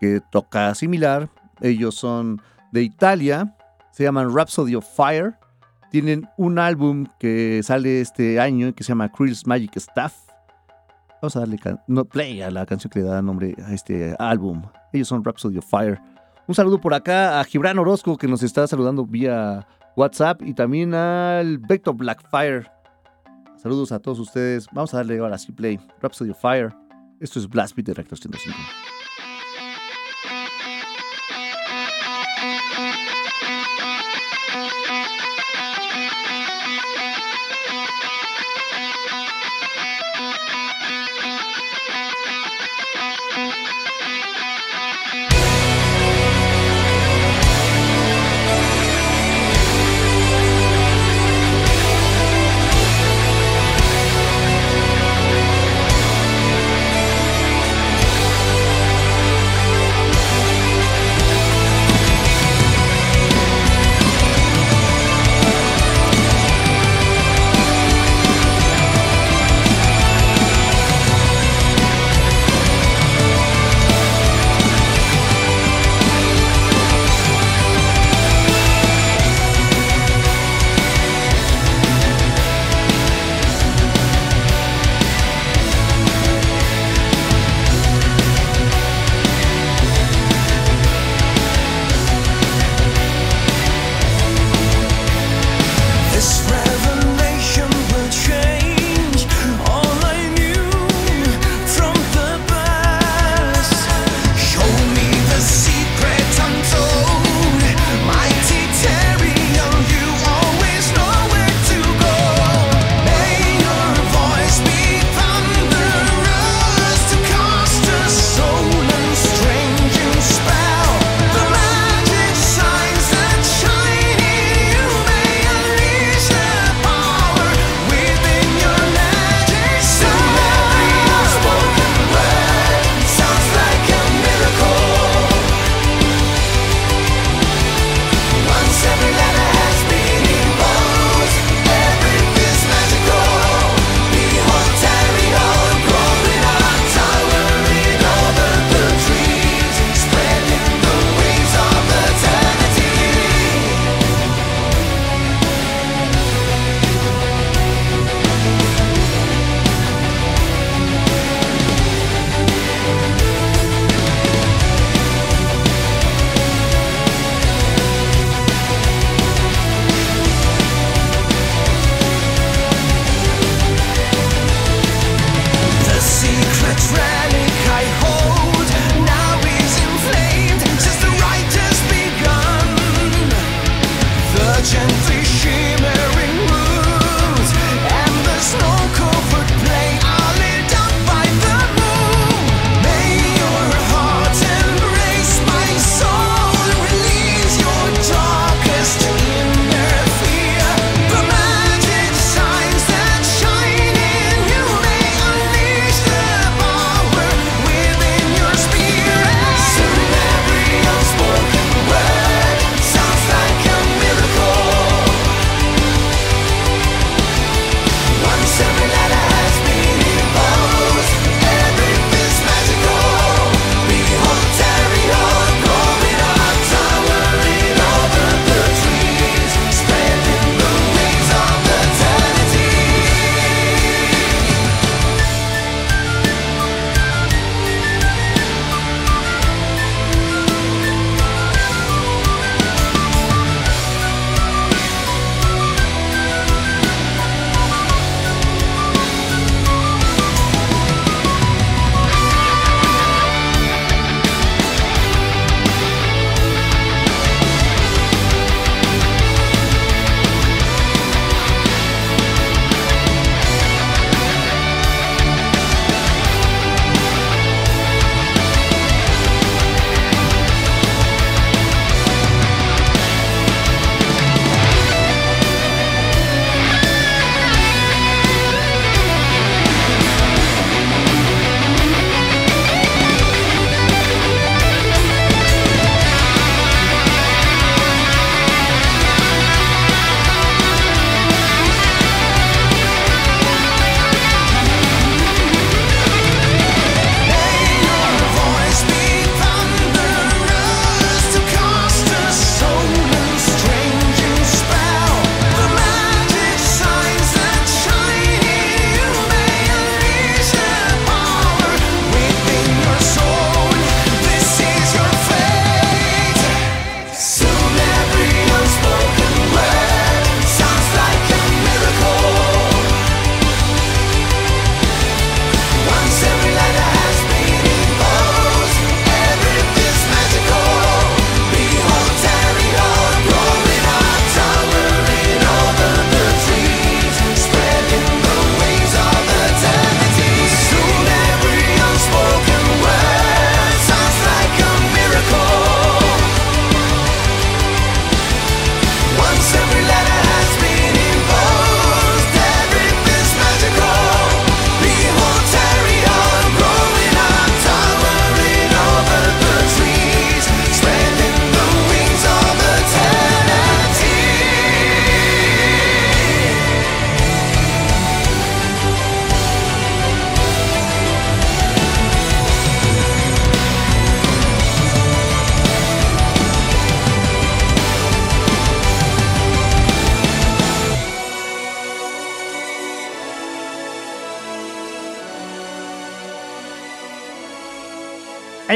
que toca similar. Ellos son de Italia, se llaman Rhapsody of Fire. Tienen un álbum que sale este año que se llama Krill's Magic Staff. Vamos a darle no, play a la canción que le da nombre a este álbum. Ellos son Rhapsody of Fire. Un saludo por acá a Gibran Orozco que nos está saludando vía WhatsApp y también al Vector Blackfire. Saludos a todos ustedes. Vamos a darle ahora sí play. Rhapsody of Fire. Esto es Blast Beat de Reactor 105.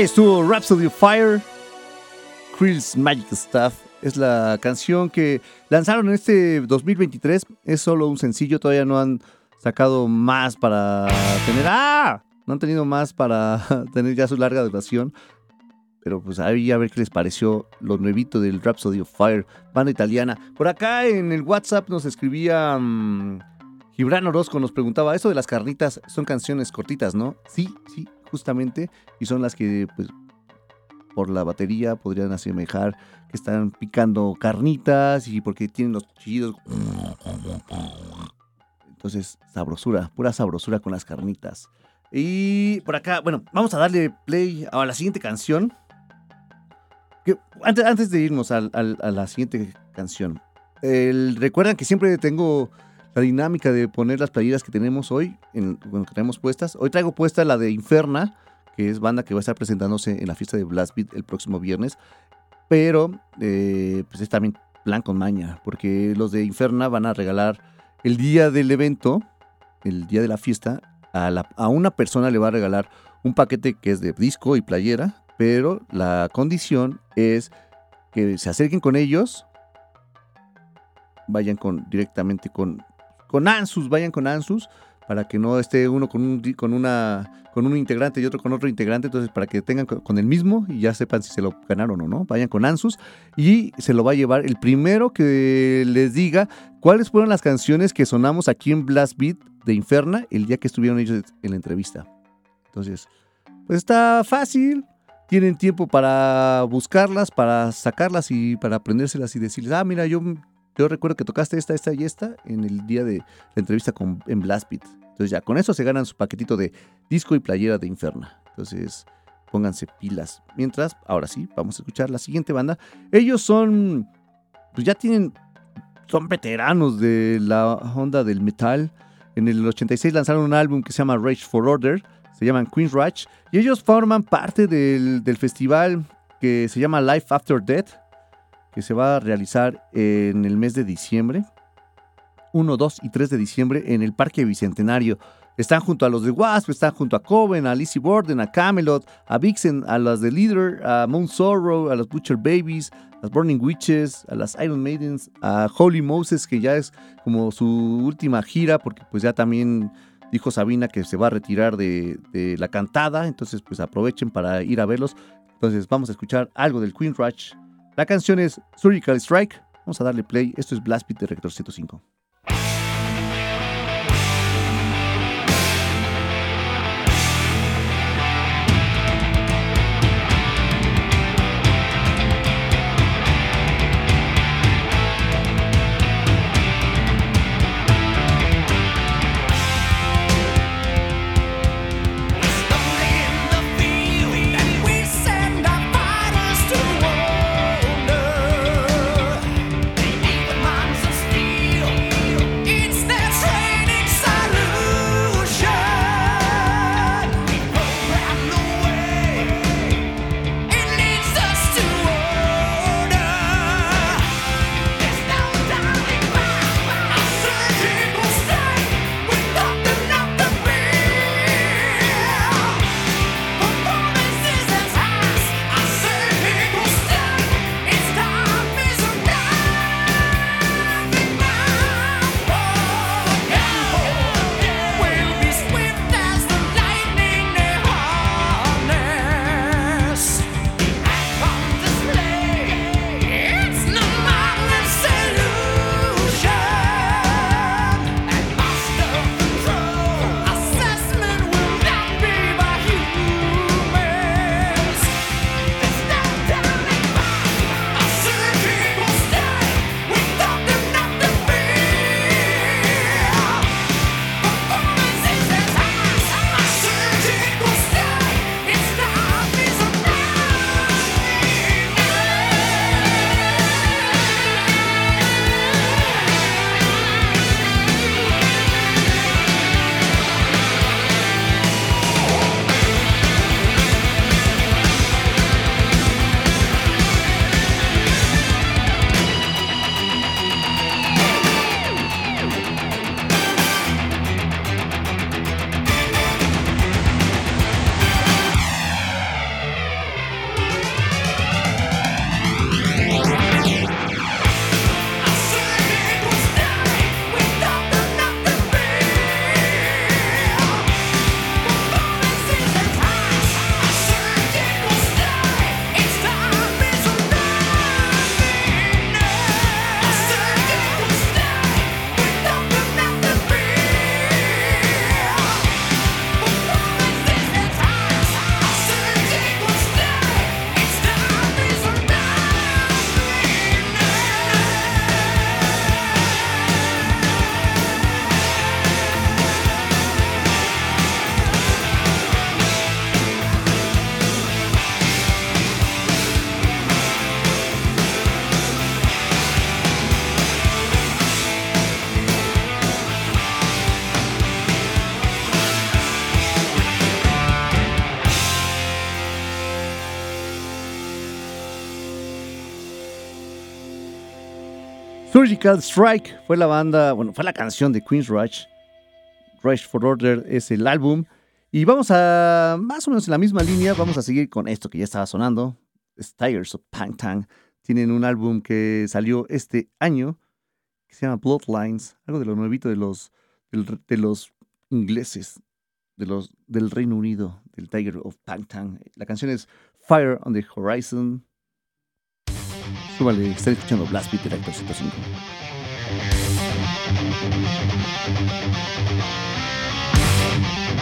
Ahí estuvo Rhapsody of Fire, Krill's Magic Stuff. Es la canción que lanzaron en este 2023. Es solo un sencillo, todavía no han sacado más para tener. ¡Ah! No han tenido más para tener ya su larga duración. Pero pues ahí a ver qué les pareció lo nuevito del Rhapsody of Fire, banda italiana. Por acá en el WhatsApp nos escribía mm, Gibran Orozco, nos preguntaba, eso de las carnitas son canciones cortitas, ¿no? Sí, sí, justamente. Y son las que pues por la batería podrían asemejar que están picando carnitas y porque tienen los chillidos. Entonces, sabrosura, pura sabrosura con las carnitas. Y por acá, bueno, vamos a darle play a la siguiente canción. Que, antes, antes de irnos a la siguiente canción, el- recuerdan que siempre tengo la dinámica de poner las playeras que tenemos hoy, en, bueno, que tenemos puestas. Hoy traigo puesta la de Inferna, que es banda que va a estar presentándose en la fiesta de Blast Beat el próximo viernes. Pero, eh, pues es también plan con maña, porque los de Inferna van a regalar el día del evento, el día de la fiesta, a, a una persona le va a regalar un paquete que es de disco y playera, pero la condición es que se acerquen con ellos, vayan con directamente con, con Ansus, vayan con Ansus, para que no esté uno con un, con una con un integrante y otro con otro integrante, entonces para que tengan co- con el mismo y ya sepan si se lo ganaron o no, vayan con Ansus y se lo va a llevar el primero que les diga cuáles fueron las canciones que sonamos aquí en Blast Beat de Inferna el día que estuvieron ellos en la entrevista. Entonces, pues está fácil. Tienen tiempo para buscarlas, para sacarlas y para aprendérselas y decirles, ah, mira, yo, yo recuerdo que tocaste esta, esta y esta en el día de la entrevista con, en Blast Beat. Entonces ya, con eso se ganan su paquetito de disco y playera de Inferna. Entonces, pónganse pilas. Mientras, ahora sí, vamos a escuchar la siguiente banda. Ellos son, pues ya tienen, son veteranos de la onda del metal. En el 86 lanzaron un álbum que se llama Rage for Order, se llaman Queen's Rage, y ellos forman parte del, del festival que se llama Life After Death, que se va a realizar en el mes de diciembre. 1, 2 y 3 de diciembre en el Parque Bicentenario. Están junto a los de Wasp, están junto a Coven, a Lizzie Borden, a Camelot, a Vixen, a las de Leader, a Moon Sorrow, a los Butcher Babies, a las Burning Witches, a las Iron Maidens, a Holy Moses, que ya es como su última gira, porque pues ya también dijo Sabina que se va a retirar de, de la cantada, entonces pues aprovechen para ir a verlos. Entonces vamos a escuchar algo del Queen Rush. La canción es Surgical Strike. Vamos a darle play. Esto es Blast Beat de Rector 105. Strike fue la banda, bueno, fue la canción de Queen's Rush. Rush for Order es el álbum. Y vamos a, más o menos en la misma línea, vamos a seguir con esto que ya estaba sonando. Es Tigers of Pangtang. Tienen un álbum que salió este año que se llama Bloodlines, algo de lo nuevito de los, de los ingleses, de los, del Reino Unido, del Tiger of Pangtang. La canción es Fire on the Horizon. Súbale, están escuchando Blast Beat Director 105.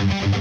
Set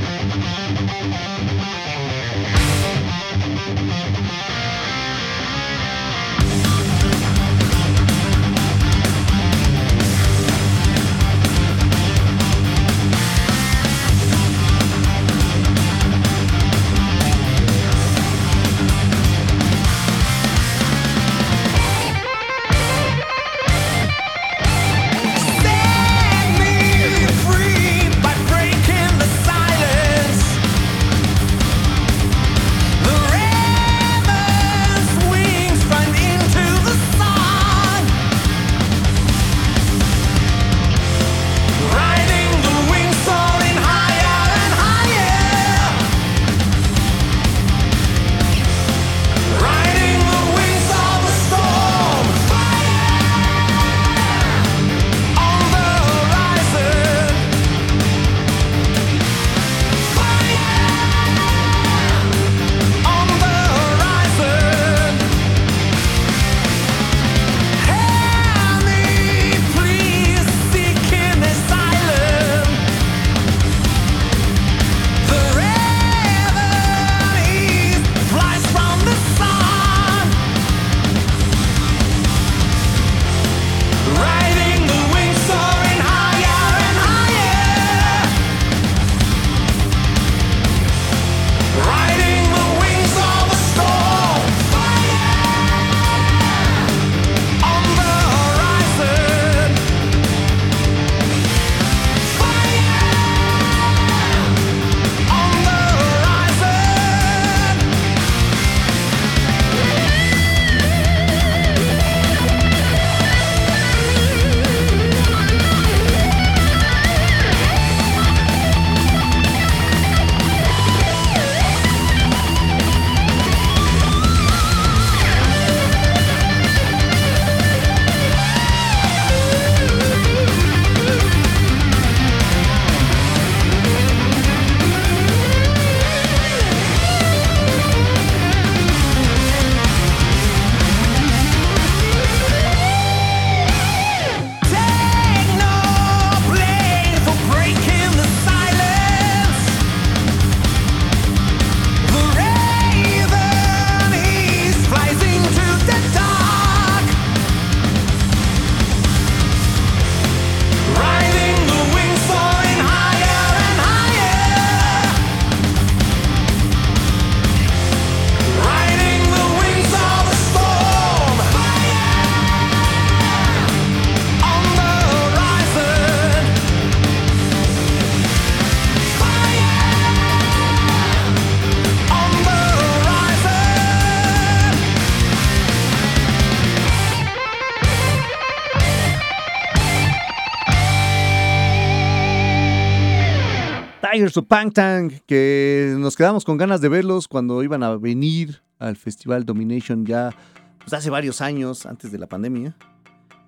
Tigers of Pangtang, que nos quedamos con ganas de verlos cuando iban a venir al Festival Domination ya pues, hace varios años, antes de la pandemia,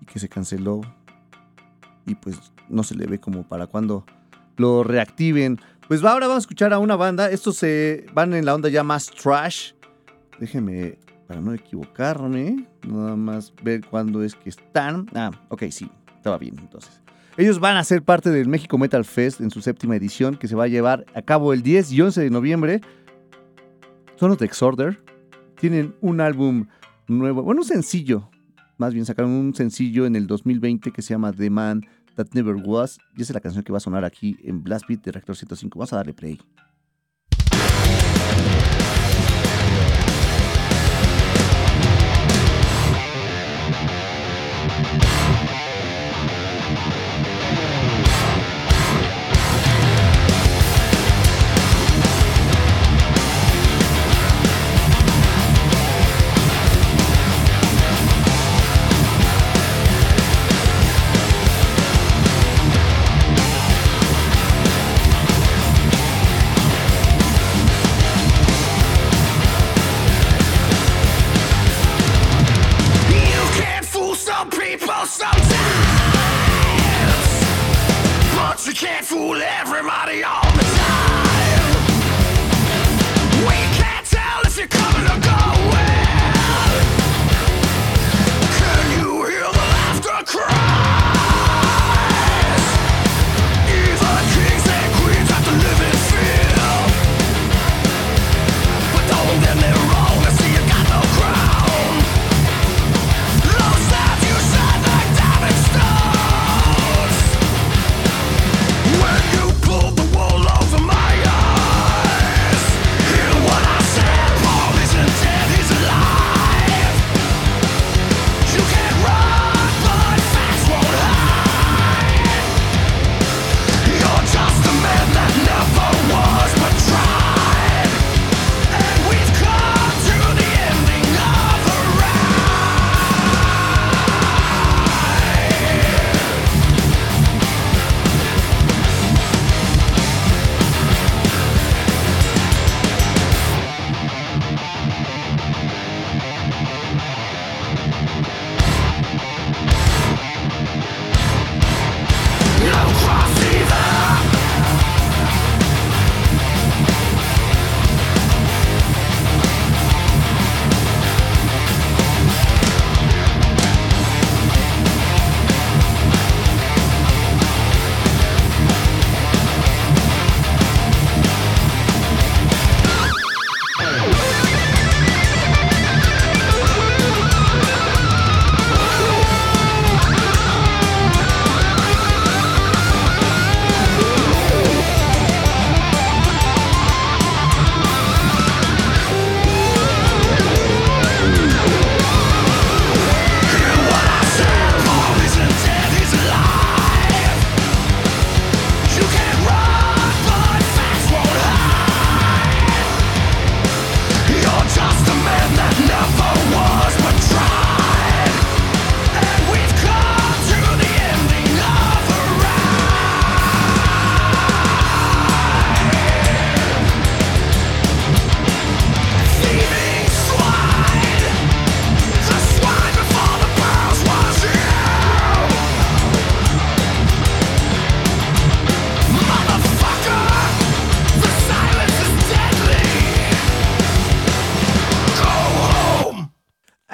y que se canceló. Y pues no se le ve como para cuando lo reactiven. Pues ahora vamos a escuchar a una banda. Estos se van en la onda ya más trash. Déjenme, para no equivocarme, nada más ver cuándo es que están. Ah, ok, sí, estaba bien entonces. Ellos van a ser parte del México Metal Fest en su séptima edición, que se va a llevar a cabo el 10 y 11 de noviembre. Son los de Exorder. Tienen un álbum nuevo, bueno, un sencillo. Más bien sacaron un sencillo en el 2020 que se llama The Man That Never Was. Y esa es la canción que va a sonar aquí en Blast Beat de Reactor 105. Vamos a darle play.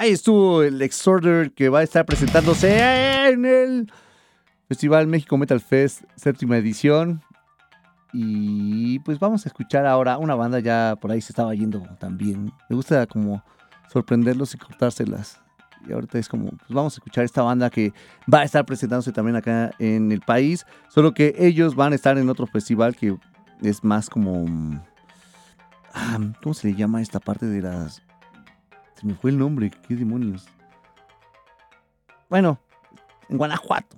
Ahí estuvo el Exorder que va a estar presentándose en el Festival México Metal Fest, séptima edición. Y pues vamos a escuchar ahora una banda ya por ahí se estaba yendo también. Me gusta como sorprenderlos y cortárselas. Y ahorita es como, pues vamos a escuchar esta banda que va a estar presentándose también acá en el país. Solo que ellos van a estar en otro festival que es más como... ah, ¿Cómo se le llama esta parte de las... Me fue el nombre, qué demonios. Bueno, en Guanajuato.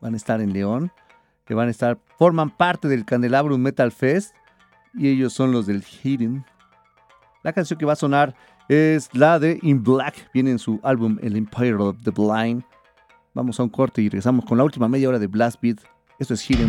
Van a estar en León. Que van a estar, forman parte del Candelabrum Metal Fest. Y ellos son los del Hidden. La canción que va a sonar es la de In Black. Viene en su álbum El Empire of the Blind. Vamos a un corte y regresamos con la última media hora de Blast Beat. Esto es Hidden.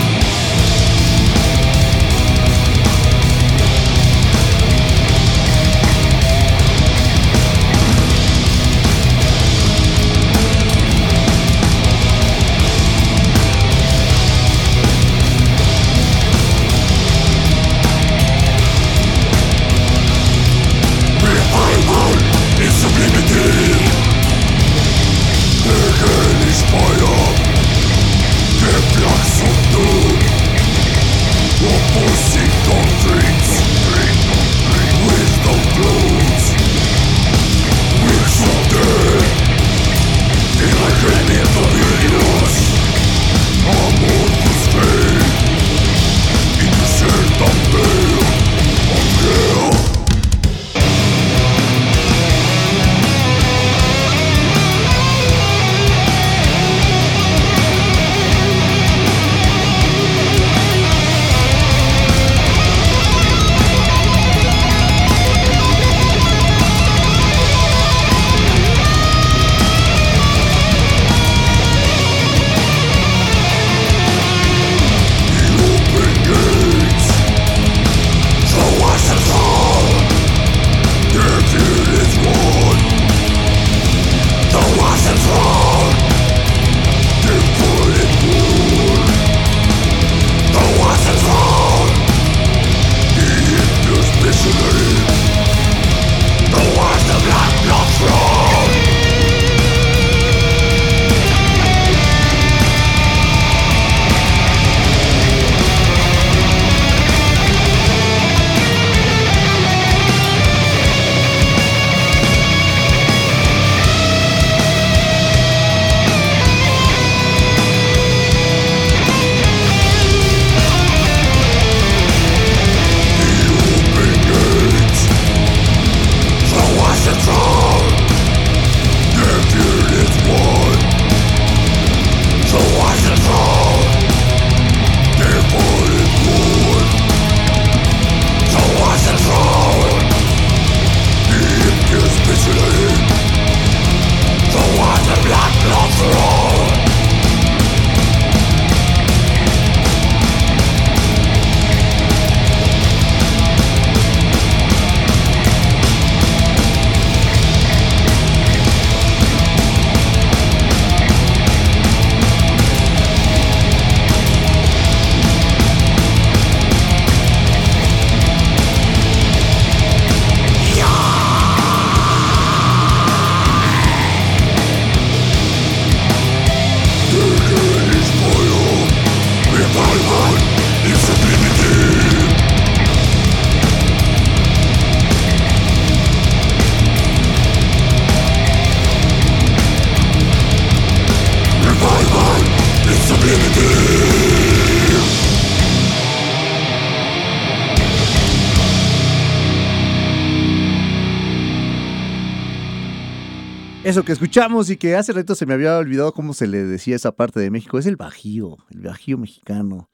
Eso que escuchamos y que hace rato se me había olvidado cómo se le decía esa parte de México, es el Bajío, el Bajío mexicano.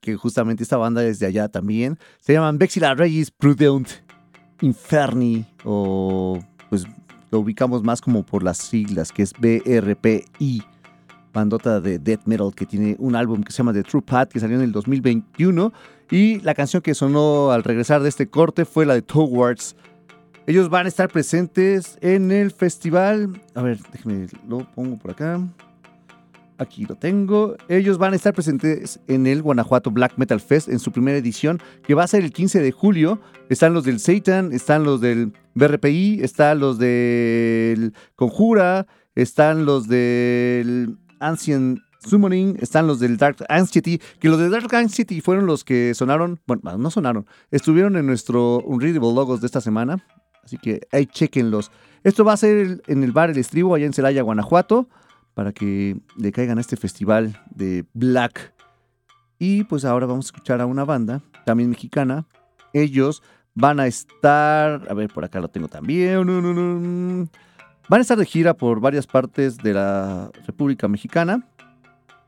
Que justamente esta banda es de allá también. Se llaman Vexila Regis Prudent Inferni, o pues lo ubicamos más como por las siglas, que es BRPI. bandota de death metal que tiene un álbum que se llama The True Path que salió en el 2021 y la canción que sonó al regresar de este corte fue la de Towards. Ellos van a estar presentes en el festival. A ver, déjenme lo pongo por acá. Aquí lo tengo. Ellos van a estar presentes en el Guanajuato Black Metal Fest en su primera edición, que va a ser el 15 de julio. Están los del Satan, están los del BRPI, están los del Conjura, están los del Ancient Summoning, están los del Dark Anxiety, que los de Dark Anxiety fueron los que sonaron, bueno, no sonaron, estuvieron en nuestro Unreadable Logos de esta semana, así que ahí chequenlos. Esto va a ser en el bar El Estribo, allá en Celaya, Guanajuato para que le caigan a este festival de Black. Y pues ahora vamos a escuchar a una banda, también mexicana. Ellos van a estar, a ver, por acá lo tengo también. no. Van a estar de gira por varias partes de la República Mexicana.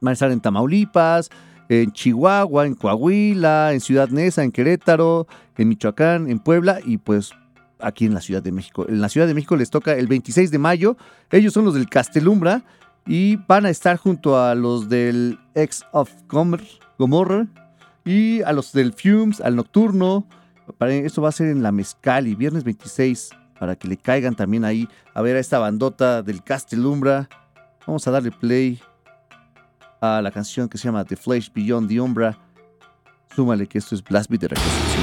Van a estar en Tamaulipas, en Chihuahua, en Coahuila, en Ciudad Neza, en Querétaro, en Michoacán, en Puebla y pues aquí en la Ciudad de México. En la Ciudad de México les toca el 26 de mayo. Ellos son los del Castelumbra y van a estar junto a los del Ex of Gomor- Gomorrah y a los del Fumes, al Nocturno. Esto va a ser en la Mezcali, viernes 26, para que le caigan también ahí a ver a esta bandota del Castelumbra. Vamos a darle play a la canción que se llama The Flesh Beyond the Umbra. Súmale que esto es Blast Beat de Reconstrucción.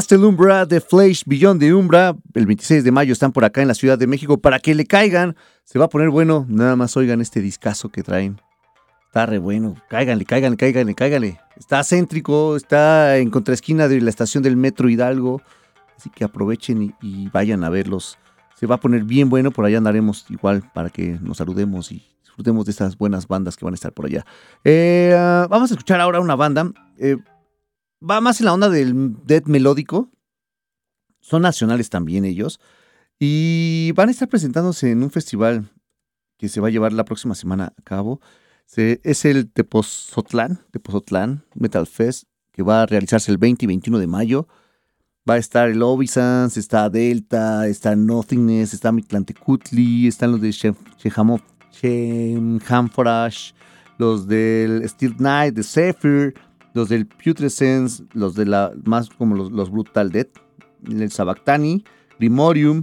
Castelumbra, The Flash, Beyond the Umbra. El 26 de mayo están por acá en la Ciudad de México para que le caigan. Se va a poner bueno. Nada más oigan este discazo que traen. Está re bueno. Cáiganle, cáiganle, cáiganle, cáiganle. Está céntrico, está en contraesquina de la estación del Metro Hidalgo. Así que aprovechen y, y vayan a verlos. Se va a poner bien bueno. Por allá andaremos igual para que nos saludemos y disfrutemos de estas buenas bandas que van a estar por allá. Eh, ah, vamos a escuchar ahora una banda. eh, va más en la onda del death melódico. Son nacionales también ellos. Y van a estar presentándose en un festival que se va a llevar la próxima semana a cabo. Es el Tepozotlán, Tepozotlán Metal Fest, que va a realizarse el 20 y 21 de mayo. Va a estar el Ovisans, está Delta, está Nothingness, está Mitlantecutli, están los de Shemhamforash, los del Steel Knight, de Zephyr, los del Putrescence, los de la más como los, los Brutal Death, el Sabactani, Grimorium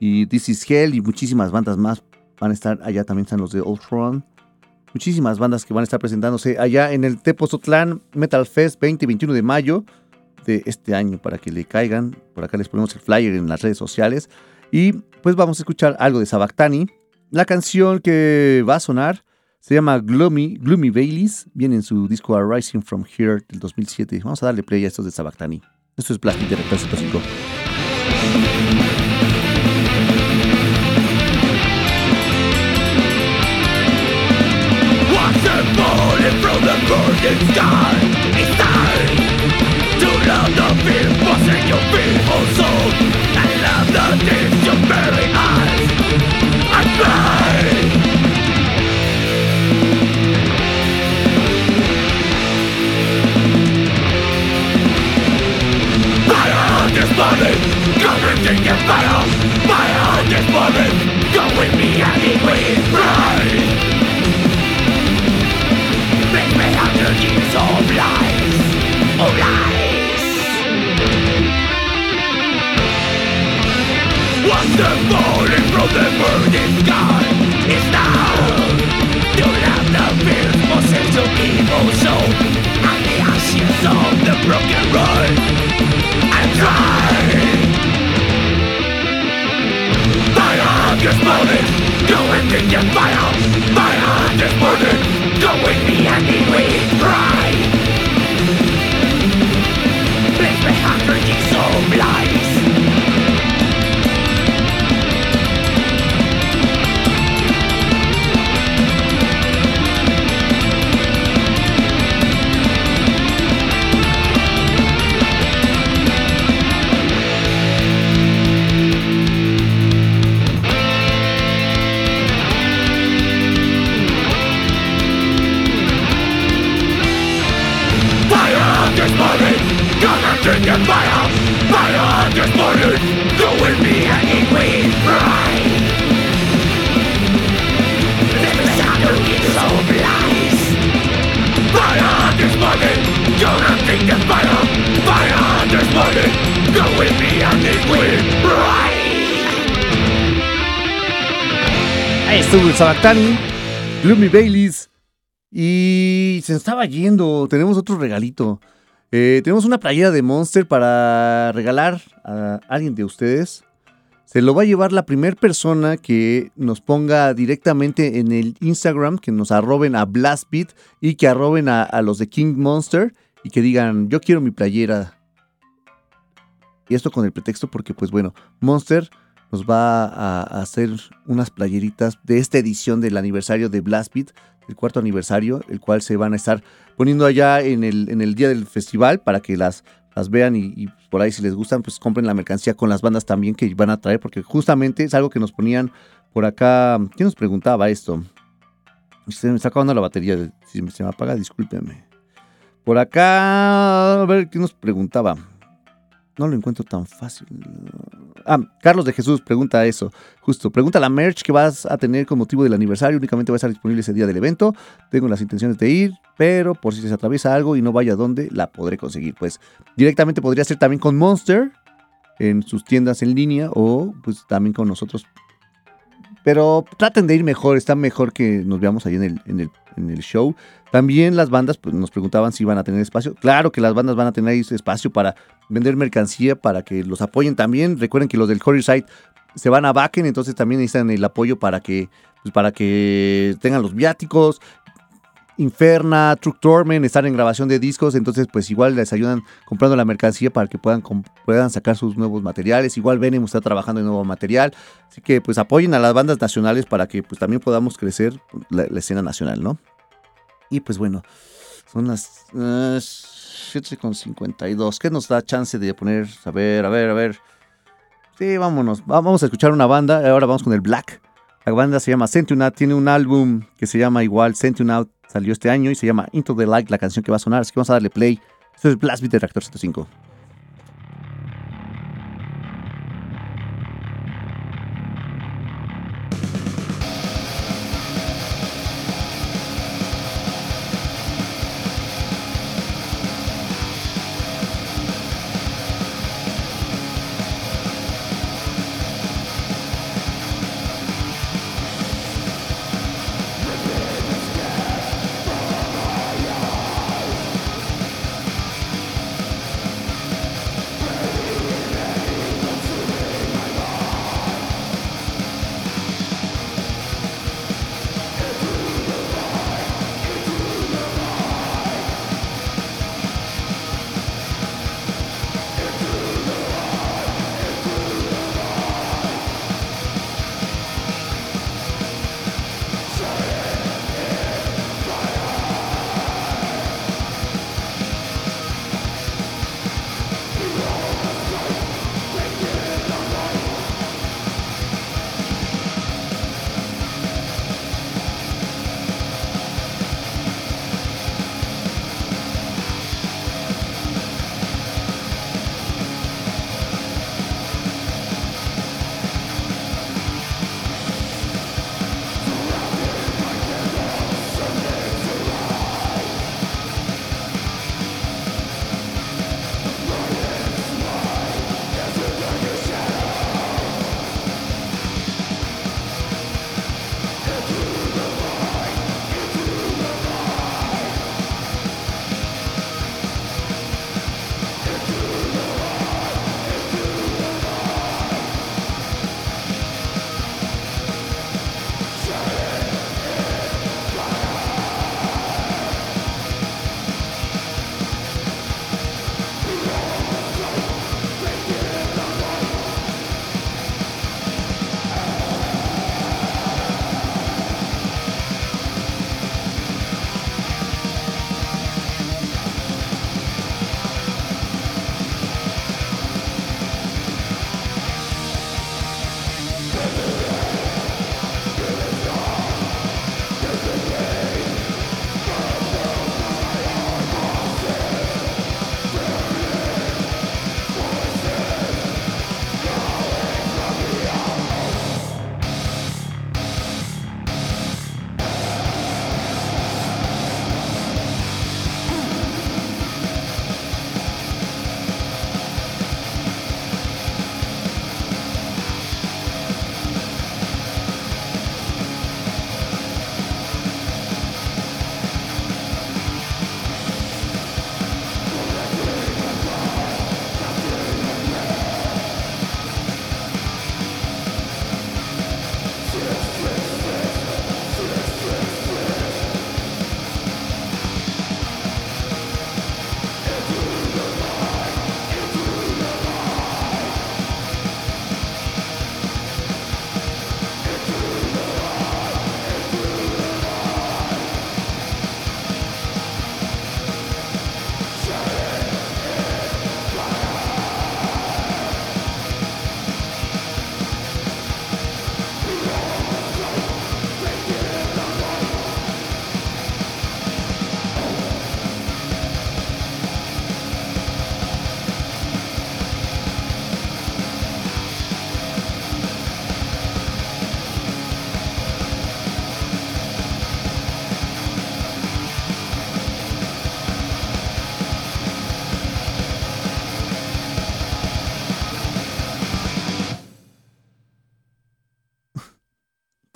y This is Hell y muchísimas bandas más van a estar allá también están los de Ultron. Muchísimas bandas que van a estar presentándose allá en el Tepozotlán Metal Fest 20 y 21 de mayo de este año para que le caigan. Por acá les ponemos el flyer en las redes sociales. Y pues vamos a escuchar algo de Sabactani. La canción que va a sonar se llama Gloomy, Gloomy Baileys. Viene en su disco Arising from Here del 2007. Vamos a darle play a estos de Sabactani. Esto es Plastic de Rectal 105. Watch them falling from the burning. this moment Everything is better My heart is burning Go with me and be will rise Make me under years of lies Of lies Once the falling from the burning sky Is down You'll have the fierce possession of evil soul ashes of the broken road And try Fire this morning Go and take your fire. Fire this morning Go with me and it will cry. Place me hundred years of Ahí estuvo el Baileys. Y se estaba yendo. Tenemos otro regalito. Eh, tenemos una playera de Monster para regalar a alguien de ustedes. Se lo va a llevar la primera persona que nos ponga directamente en el Instagram, que nos arroben a Blastbeat y que arroben a, a los de King Monster y que digan, yo quiero mi playera. Y esto con el pretexto porque, pues bueno, Monster nos va a, a hacer unas playeritas de esta edición del aniversario de Blastbeat, el cuarto aniversario, el cual se van a estar poniendo allá en el, en el día del festival para que las, las vean y, y por ahí si les gustan, pues compren la mercancía con las bandas también que van a traer, porque justamente es algo que nos ponían por acá. ¿Quién nos preguntaba esto? Se me está acabando la batería, si se me apaga, discúlpenme. Por acá, a ver, ¿quién nos preguntaba? No lo encuentro tan fácil. Ah, Carlos de Jesús pregunta eso. Justo, pregunta la merch que vas a tener con motivo del aniversario. Únicamente va a estar disponible ese día del evento. Tengo las intenciones de ir, pero por si se atraviesa algo y no vaya a dónde, la podré conseguir. Pues directamente podría ser también con Monster en sus tiendas en línea o pues también con nosotros pero traten de ir mejor, está mejor que nos veamos ahí en el, en el, en el show. También las bandas pues, nos preguntaban si iban a tener espacio. Claro que las bandas van a tener espacio para vender mercancía, para que los apoyen también. Recuerden que los del Side se van a Backen, entonces también necesitan el apoyo para que, pues, para que tengan los viáticos. Inferna, Truck Torment, están en grabación de discos, entonces pues igual les ayudan comprando la mercancía para que puedan, puedan sacar sus nuevos materiales. Igual Venom está trabajando en nuevo material, así que pues apoyen a las bandas nacionales para que pues también podamos crecer la, escena nacional, ¿no? Y pues bueno, son las eh, 7.52, ¿qué nos da chance de poner? A ver, a ver, a ver. Sí, vámonos, Va- vamos a escuchar una banda, ahora vamos con el Black. La banda se llama Sentunat, tiene un álbum que se llama igual Sentunat, salió este año y se llama Into the Light, la canción que va a sonar, así que vamos a darle play. Esto es Blast Beat de Reactor 105.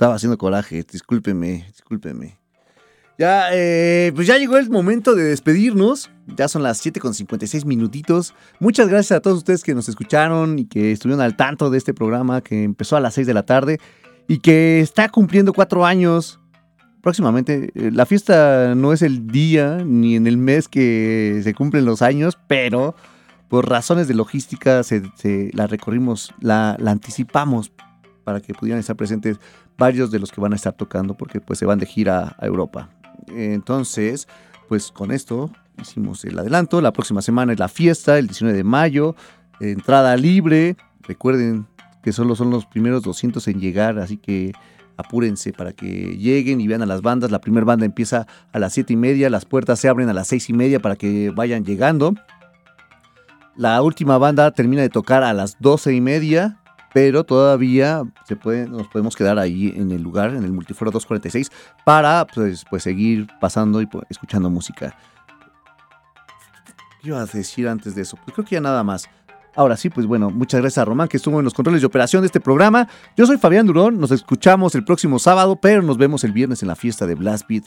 Estaba haciendo coraje, discúlpeme, discúlpeme. Ya, eh, pues ya llegó el momento de despedirnos. Ya son las 7 con 56 minutitos. Muchas gracias a todos ustedes que nos escucharon y que estuvieron al tanto de este programa que empezó a las 6 de la tarde y que está cumpliendo cuatro años. Próximamente, eh, la fiesta no es el día ni en el mes que se cumplen los años, pero por razones de logística se, se- la recorrimos, la, la anticipamos para que pudieran estar presentes varios de los que van a estar tocando porque pues se van de gira a Europa. Entonces, pues con esto hicimos el adelanto. La próxima semana es la fiesta, el 19 de mayo, entrada libre. Recuerden que solo son los primeros 200 en llegar, así que apúrense para que lleguen y vean a las bandas. La primera banda empieza a las 7 y media, las puertas se abren a las 6 y media para que vayan llegando. La última banda termina de tocar a las 12 y media, pero todavía se puede, nos podemos quedar ahí en el lugar, en el Multiforo 246, para pues, pues seguir pasando y escuchando música. ¿Qué iba a decir antes de eso? Pues creo que ya nada más. Ahora sí, pues bueno, muchas gracias a Román que estuvo en los controles de operación de este programa. Yo soy Fabián Durón, nos escuchamos el próximo sábado, pero nos vemos el viernes en la fiesta de Blast Beat.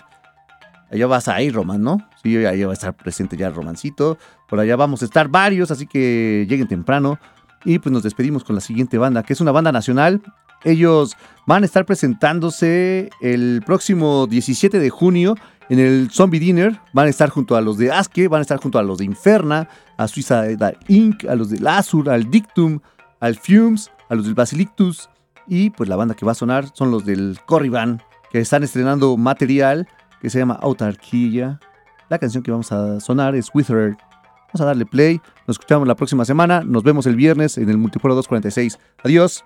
Allá vas a ir, Román, ¿no? Sí, allá va a estar presente ya el Romancito. Por allá vamos a estar varios, así que lleguen temprano. Y pues nos despedimos con la siguiente banda, que es una banda nacional. Ellos van a estar presentándose el próximo 17 de junio en el Zombie Dinner. Van a estar junto a los de Aske, van a estar junto a los de Inferna, a Suiza Inc., a los del Azur, al Dictum, al Fumes, a los del Basilictus. Y pues la banda que va a sonar son los del Corriban, que están estrenando material que se llama Autarquía. La canción que vamos a sonar es Withered. Vamos a darle play. Nos escuchamos la próxima semana. Nos vemos el viernes en el Multiporo 246. Adiós.